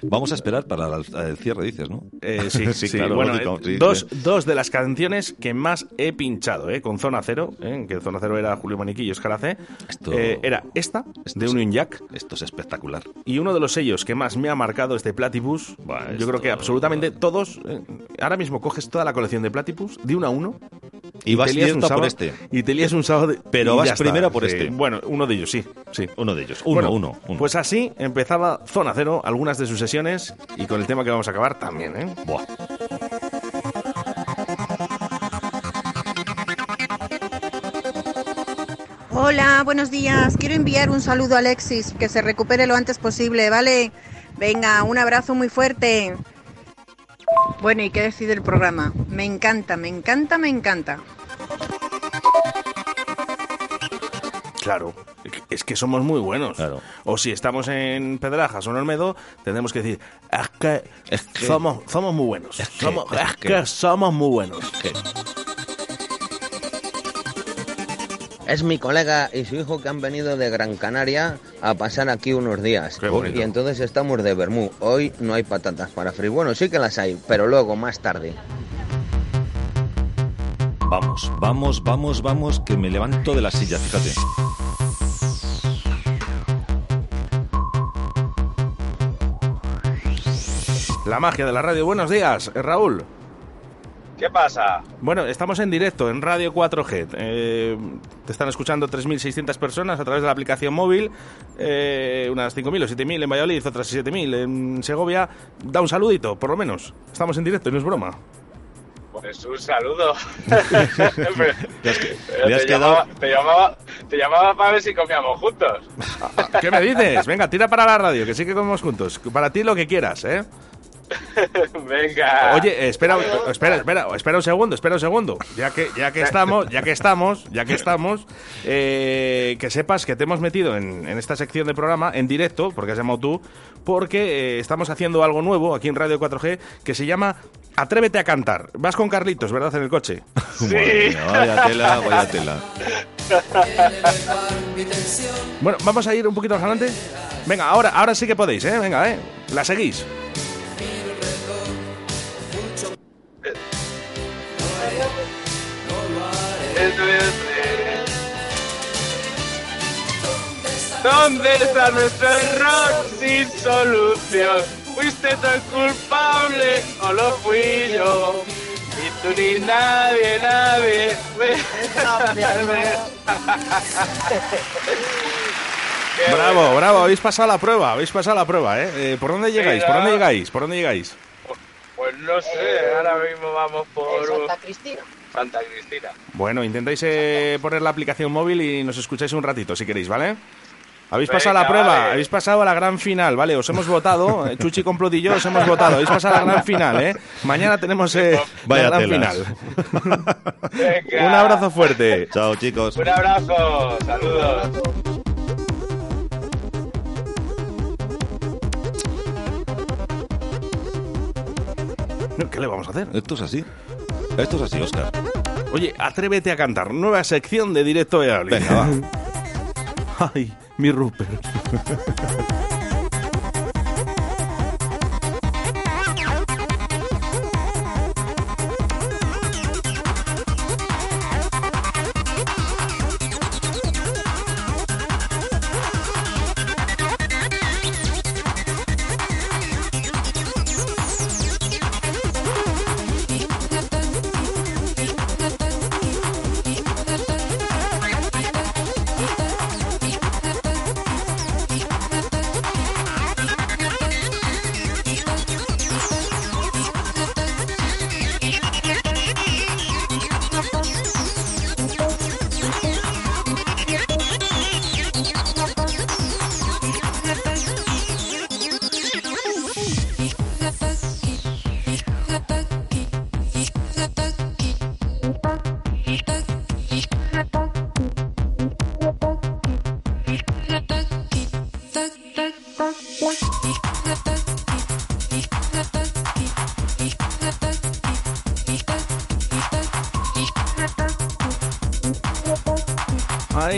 Vamos a esperar para el cierre, dices, ¿no? Eh, sí, sí, claro. Bueno, lógico, eh, sí, dos, sí. dos de las canciones que más he pinchado, ¿eh? Con Zona Cero, ¿eh? que Zona Cero era Julio Maniquillo y Oscar C. Esto- Eh, era esta, de Union Jack. Esto es espectacular. Y uno de los sellos que más me ha marcado es de Platypus. Yo creo que absolutamente todos. eh, ahora mismo coges toda la colección de Platypus, de uno a uno. Y vas te lías directo un a por sábado- este. Y te lías un sábado. de- Pero y vas primero por Sí. este. Bueno, uno de ellos, sí. sí. Uno de ellos. Uno, Bueno, uno, uno. Pues así empezaba Zona Cero, algunas de sus sesiones, y con el tema que vamos a acabar también, ¿eh? Buah. Hola, buenos días. Quiero enviar un saludo a Alexis, que se recupere lo antes posible, ¿vale? Venga, un abrazo muy fuerte. Bueno, ¿y qué decide el programa? Me encanta, me encanta, me encanta. Claro, es que somos muy buenos. O si estamos en Pedrajas o en Olmedo, tendremos que decir, es que, que- somos, somos muy buenos. que- somos, es es que- que somos muy buenos. Es mi colega y su hijo que han venido de Gran Canaria a pasar aquí unos días. Y entonces estamos de Bermú. Hoy no hay patatas para freír. Bueno, sí que las hay, pero luego, más tarde. Vamos, vamos, vamos, vamos, que me levanto de la silla, fíjate. La magia de la radio. Buenos días, eh, Raúl. ¿Qué pasa? Bueno, estamos en directo en Radio 4G. Eh, te están escuchando 3.600 personas a través de la aplicación móvil, eh, unas 5.000 o 7.000 en Valladolid, otras 7.000 en Segovia. Da un saludito, por lo menos. Estamos en directo y no es broma. Pues un saludo. Te has te, quedado- llamaba, te, llamaba, te llamaba para ver si comíamos juntos. ¿Qué me dices? Venga, tira para la radio, que sí que comemos juntos. Para ti lo que quieras, ¿eh? Venga. Oye, espera, espera, espera, espera un segundo, espera un segundo. Ya que, ya que estamos, ya que estamos, ya que estamos, eh, que sepas que te hemos metido en, en esta sección de programa en directo, porque has llamado tú, porque eh, estamos haciendo algo nuevo aquí en Radio 4G que se llama Atrévete a cantar. Vas con Carlitos, ¿verdad? En el coche. Mía, vaya tela, vaya tela. Bueno, vamos a ir un poquito más adelante. Venga, ahora, ahora sí que podéis, ¿eh? Venga, ¿eh? La seguís. ¿Dónde está nuestro error sin solución? ¿Fuiste el culpable o lo fui yo? Ni tú ni nadie, nadie. Bravo, bravo, habéis pasado la prueba, habéis pasado la prueba, ¿eh? Eh, ¿Por dónde llegáis? ¿Por dónde llegáis? ¿Por dónde llegáis? Pues no sé, ahora mismo vamos por Santa Cristina. Santa Cristina. Bueno, intentáis eh, poner la aplicación móvil y nos escucháis un ratito, si queréis, ¿vale? Habéis Venga, pasado la prueba, vale. habéis pasado a la gran final, ¿vale? Os hemos votado, eh, Chuchi Complot y yo os hemos votado, habéis pasado a la gran final, ¿eh? Mañana tenemos eh, Vaya la gran telas. final. Venga. Un abrazo fuerte. Chao, chicos. Un abrazo, saludos. ¿Qué le vamos a hacer? Esto es así. Esto es así, Oscar. Oye, atrévete a cantar. Nueva sección de directo de. Venga, va. Ay, mi Rupert.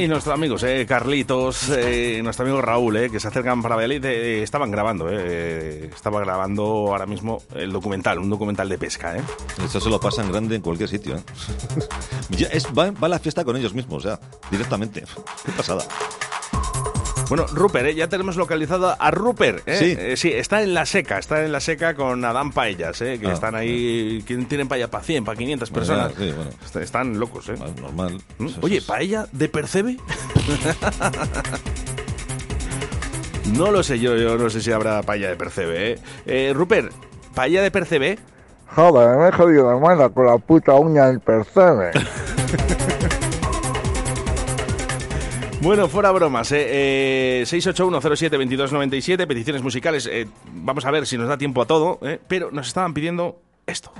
Nuestros amigos, eh, Carlitos, eh, nuestro amigo Raúl, eh, que se acercan para Valladolid, eh, estaban grabando, eh, estaba grabando ahora mismo el documental, un documental de pesca, eh. Esto se lo pasa en grande en cualquier sitio. ¿eh? Va, va la fiesta con ellos mismos, o sea, directamente. Qué pasada. Bueno, Rupert, eh, ya tenemos localizado a Rupert. eh. Sí. Eh, sí, está en la seca, está en la seca con Adán Paellas, eh, que Ah, están ahí, que tienen paella para 100, para 500 personas. Sí, bueno. Est- Están locos, ¿eh? Normal. ¿Mm? Oye, ¿paella de Percebe? no lo sé yo, yo no sé si habrá paella de Percebe, ¿eh? Eh, Rupert, ¿paella de Percebe? Joder, me he jodido la mano con la puta uña del percebe. Bueno, fuera bromas, ¿eh? eh 681072297, peticiones musicales. eh, vamos a ver si nos da tiempo a todo, ¿eh? pero nos estaban pidiendo esto.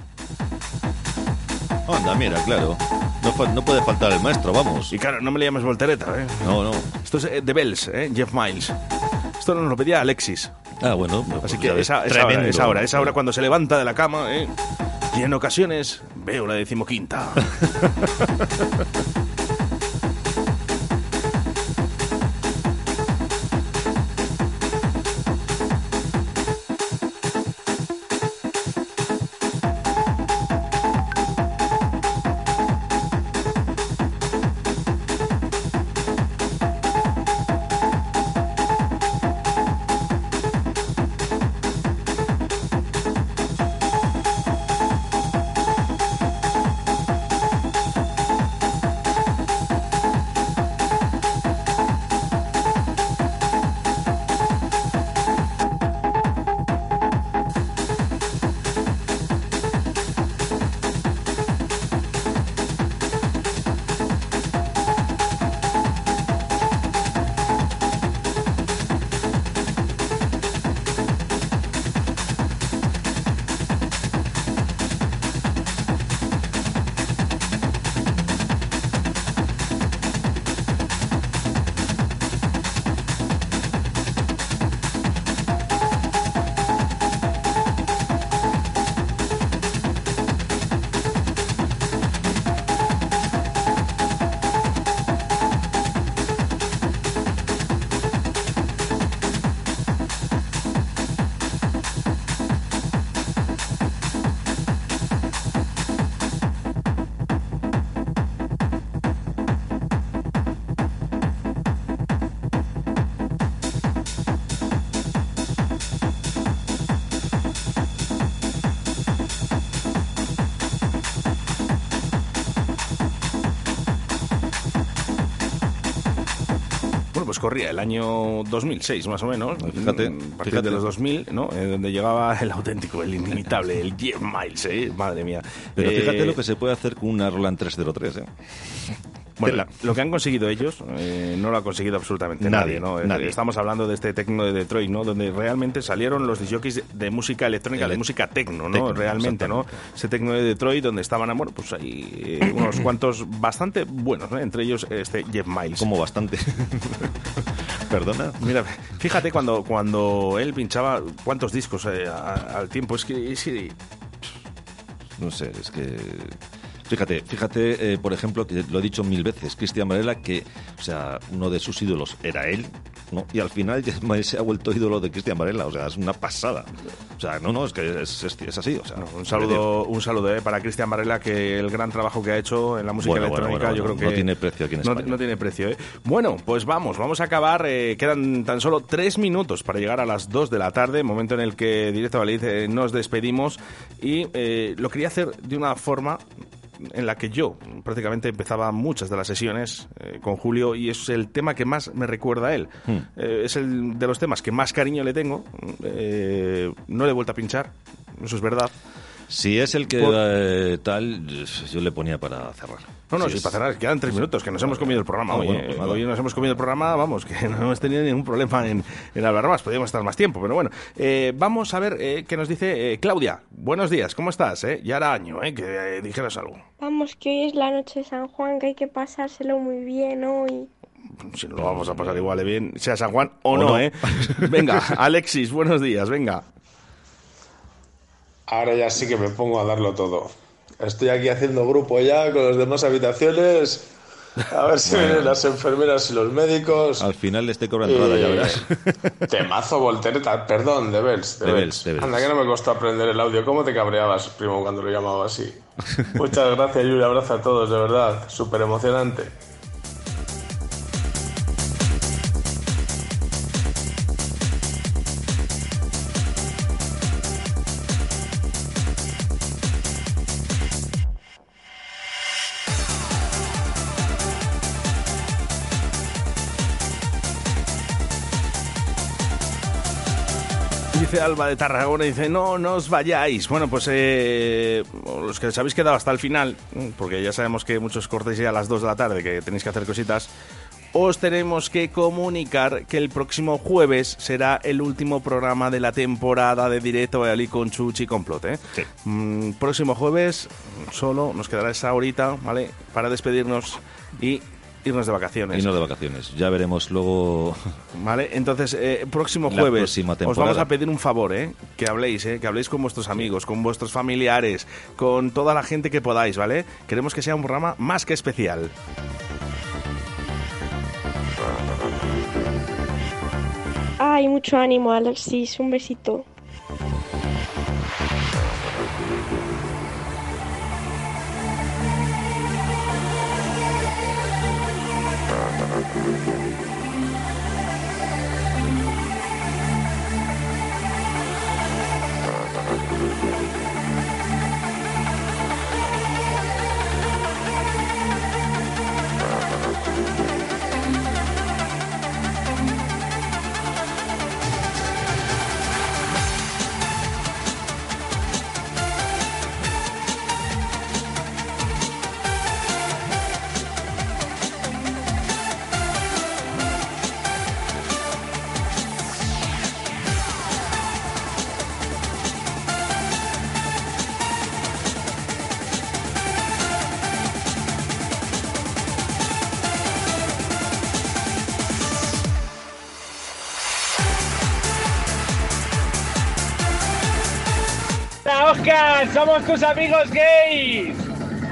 Anda, mira, claro. No, puede faltar el maestro, vamos. Y claro, no me le llames voltereta, ¿eh? No, no. Esto es eh, The Bells, ¿eh? Jeff Miles. Esto nos lo pedía Alexis. Ah, bueno. Así pues que ya ves, esa, esa hora, esa hora, esa hora cuando se levanta de la cama, ¿eh? Y en ocasiones veo la decimoquinta. pues corría el año 2006 más o menos. Fíjate, Mm, a partir fíjate. de los 2000, ¿no? Eh, donde llegaba el auténtico, el inimitable, el Jeff Miles, ¿eh? Madre mía. Pero Eh, fíjate lo que se puede hacer con una Roland 303, ¿eh? Bueno, Tela. lo que han conseguido ellos eh, no lo ha conseguido absolutamente nadie, Nadie, ¿no? Nadie. Estamos hablando de este tecno de Detroit, ¿no? Donde realmente salieron los disjockeys de música electrónica, de música tecno, ¿no? tecno, realmente, ¿no? Ese tecno de Detroit donde estaban, bueno, pues ahí eh, unos cuantos bastante buenos, ¿no? Entre ellos este Jeff Miles. Como bastante. Perdona. Mira, fíjate cuando, cuando él pinchaba cuántos discos eh, a- al tiempo. Es que, es que- No sé, es que Fíjate, fíjate, eh, por ejemplo, que lo he dicho mil veces, Cristian Varela, que, o sea, uno de sus ídolos era él, ¿no? Y al final se ha vuelto ídolo de Cristian Varela, o sea, es una pasada. O sea, no, no, es que es, es- es así, o sea. Un saludo, un saludo eh, para Cristian Varela, que el gran trabajo que ha hecho en la música Bueno, electrónica, bueno, yo creo que no tiene precio aquí en no, España. no tiene precio. ¿eh? Bueno, pues vamos, vamos a acabar. eh, quedan tan solo tres minutos para llegar a las dos de la tarde, momento en el que Directo Valid nos despedimos y lo quería hacer de una forma en la que yo prácticamente empezaba muchas de las sesiones eh, con Julio y es el tema que más me recuerda a él. Hmm. Eh, es el de los temas que más cariño le tengo. Eh, no le he vuelto a pinchar, eso es verdad. Si es el que Por- tal, yo le ponía para cerrar. No, no, Sí, sí, es- para cerrar, quedan tres minutos, que nos hemos comido el programa Ah, hoy. bueno, eh. pues hoy nos hemos comido el programa, vamos, que no hemos tenido ningún problema en, en hablar más, podríamos estar más tiempo, pero bueno. Eh, vamos a ver eh, qué nos dice eh, Claudia. Buenos días, ¿cómo estás? Eh? Ya era año, eh, que eh, dijeras algo. Vamos, que hoy es la noche de San Juan, que hay que pasárselo muy bien hoy. Si no lo vamos a pasar igual de bien, sea San Juan o, O no, no. ¿eh? Venga, Alexis, buenos días, venga. Ahora ya sí que me pongo a darlo todo. Estoy aquí haciendo grupo ya con las demás habitaciones. A ver si Bueno. vienen las enfermeras y los médicos. Al final le estoy cobrando entrada, ya Eh, verás. Temazo voltereta, perdón, de Bells. De, Bells. Anda, que no me costó aprender el audio. ¿Cómo te cabreabas, primo, cuando lo llamaba así? Muchas gracias y un abrazo a todos, de verdad. Súper emocionante. Dice Alba de Tarragona, dice, no, no os vayáis. Bueno, pues eh, los que os habéis quedado hasta el final, porque ya sabemos que muchos cortéis ya a las 2 de la tarde, que tenéis que hacer cositas, os tenemos que comunicar que el próximo jueves será el último programa de la temporada de Directo Ali con Chuchi Complot. ¿eh? Mm, próximo jueves solo nos quedará esa horita, ¿vale? Para despedirnos y irnos de vacaciones. Irnos de vacaciones. Ya veremos luego. Vale, entonces, eh, próximo La jueves os vamos a pedir un favor, ¿eh? Que habléis, ¿eh? Que habléis con vuestros amigos, con vuestros familiares, con toda la gente que podáis, ¿vale? Queremos que sea un programa más que especial. Ay, mucho ánimo, Alexis. Un besito. Hola, somos tus amigos gays.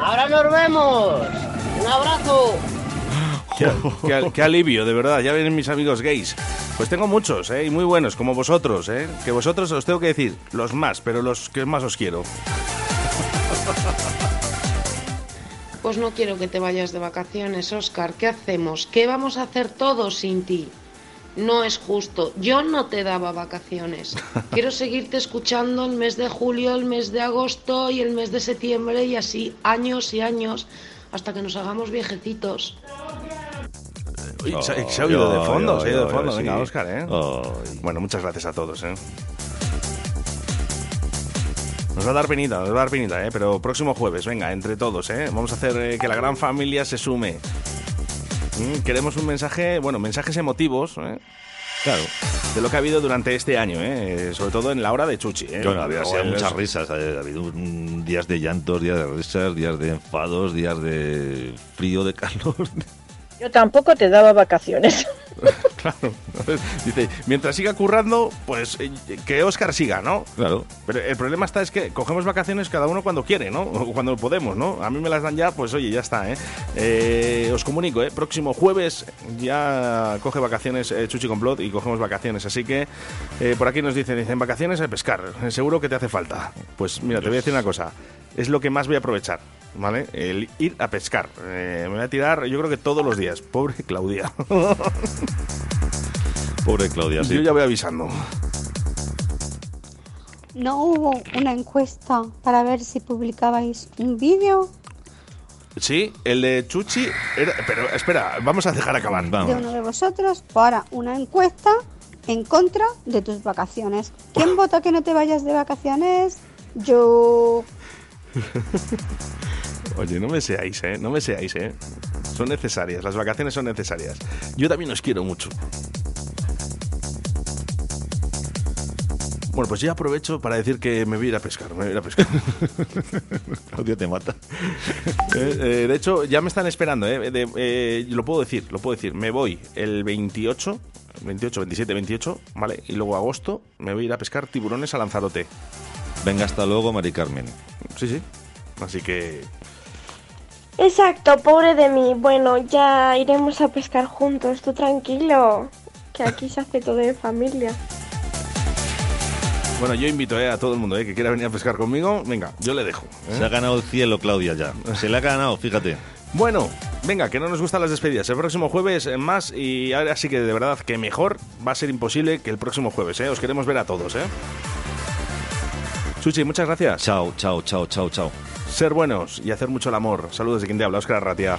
Ahora nos vemos. Un abrazo. Qué, qué- qué alivio, de verdad. Ya vienen mis amigos gays. Pues tengo muchos, ¿eh? Y muy buenos, como vosotros, ¿eh? Que vosotros os tengo que decir, los más, pero los que más os quiero. Pues no quiero que te vayas de vacaciones, Oscar. ¿Qué hacemos? ¿Qué vamos a hacer todos sin ti? No es justo. Yo no te daba vacaciones. Quiero seguirte escuchando el mes de julio, el mes de agosto y el mes de septiembre y así años y años hasta que nos hagamos viejecitos. Uy, se, Oh, se ha oído de fondo, se ha oído de fondo. Venga, Oscar, ¿eh? Bueno, muchas gracias a todos, ¿eh? Nos va a dar penita, nos va a dar penita, ¿eh? Pero próximo jueves, venga, entre todos, ¿eh? Vamos a hacer eh, que la gran familia se sume. Mm, queremos un mensaje, bueno, mensajes emotivos, ¿eh? Claro. De lo que ha habido durante este año, ¿eh? Sobre todo en la hora de Chuchi, ¿eh? Bueno, había sido muchas risas. Ha habido días de llantos, días de risas, días de enfados, días de frío, de calor. Yo tampoco te daba vacaciones. Claro. Dice, mientras siga currando, pues eh, que Oscar siga, ¿no? Claro. Pero el problema está es que cogemos vacaciones cada uno cuando quiere, ¿no? O cuando podemos, ¿no? A mí me las dan ya, pues oye, ya está, ¿eh? Eh, os comunico, ¿eh? Próximo jueves ya coge vacaciones eh, Chuchi Complot y cogemos vacaciones. Así que eh, por aquí nos dicen, dicen vacaciones a pescar. Seguro que te hace falta. Pues mira, te voy a decir una cosa. Es lo que más voy a aprovechar, ¿vale? El ir a pescar. Eh, me voy a tirar, yo creo que todos los días. Pobre Claudia. Pobre Claudia, sí. Yo ya voy avisando. ¿No hubo una encuesta para ver si publicabais un vídeo Sí, el de Chuchi. era- pero espera, vamos a dejar acabar. de uno de vosotros? Para una encuesta en contra de tus vacaciones. ¿Quién vota que no te vayas de vacaciones? Yo. Oye, no me seáis, ¿eh? No me seáis, ¿eh? Son necesarias, las vacaciones son necesarias. Yo también os quiero mucho. Bueno, pues ya aprovecho para decir que me voy a ir a pescar, me voy a ir a pescar. Claudia te mata. Eh, eh, de hecho, ya me están esperando, ¿eh? De- eh, lo puedo decir, lo puedo decir. Me voy el 28, 28, 27, 28, ¿vale? Y luego agosto me voy a ir a pescar tiburones a Lanzarote. Venga, hasta luego, Mari Carmen. Sí, sí. Así que Exacto, pobre de mí. Bueno, ya iremos a pescar juntos, tú tranquilo. Que aquí se hace todo en familia. Bueno, yo invito eh, a todo el mundo eh, que quiera venir a pescar conmigo. Venga, yo le dejo. ¿eh? Se ha ganado el cielo, Claudia, ya. Se le ha ganado, fíjate. Bueno, venga, que no nos gustan las despedidas. El próximo jueves eh, más y ahora sí que de verdad que mejor va a ser imposible que el próximo jueves. ¿eh? Os queremos ver a todos. ¿eh? Suchi, muchas gracias. Chao, chao, chao, chao, chao. Ser buenos y hacer mucho el amor. Saludos de quien te habla, Oscar Ratia.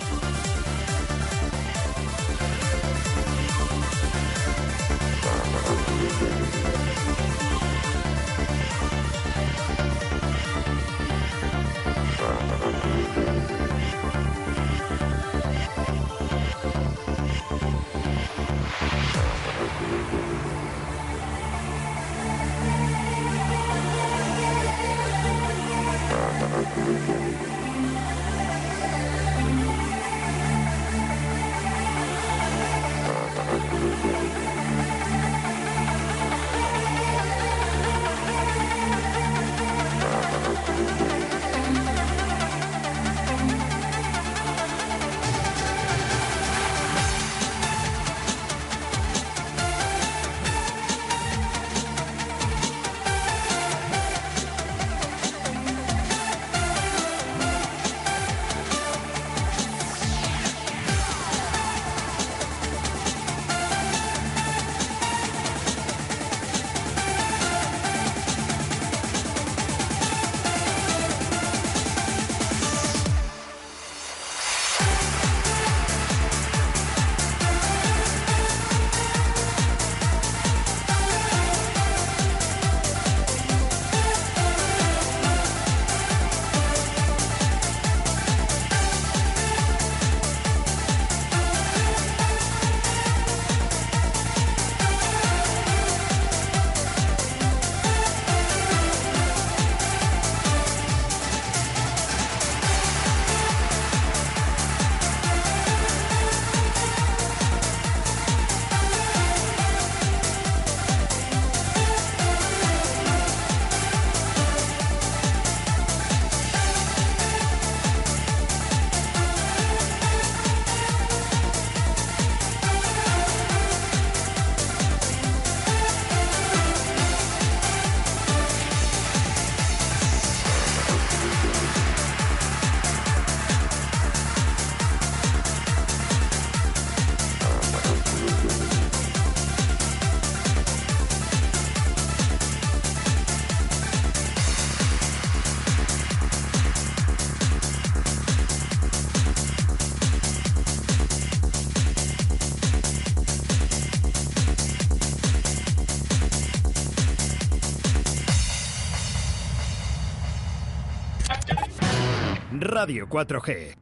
Radio 4G.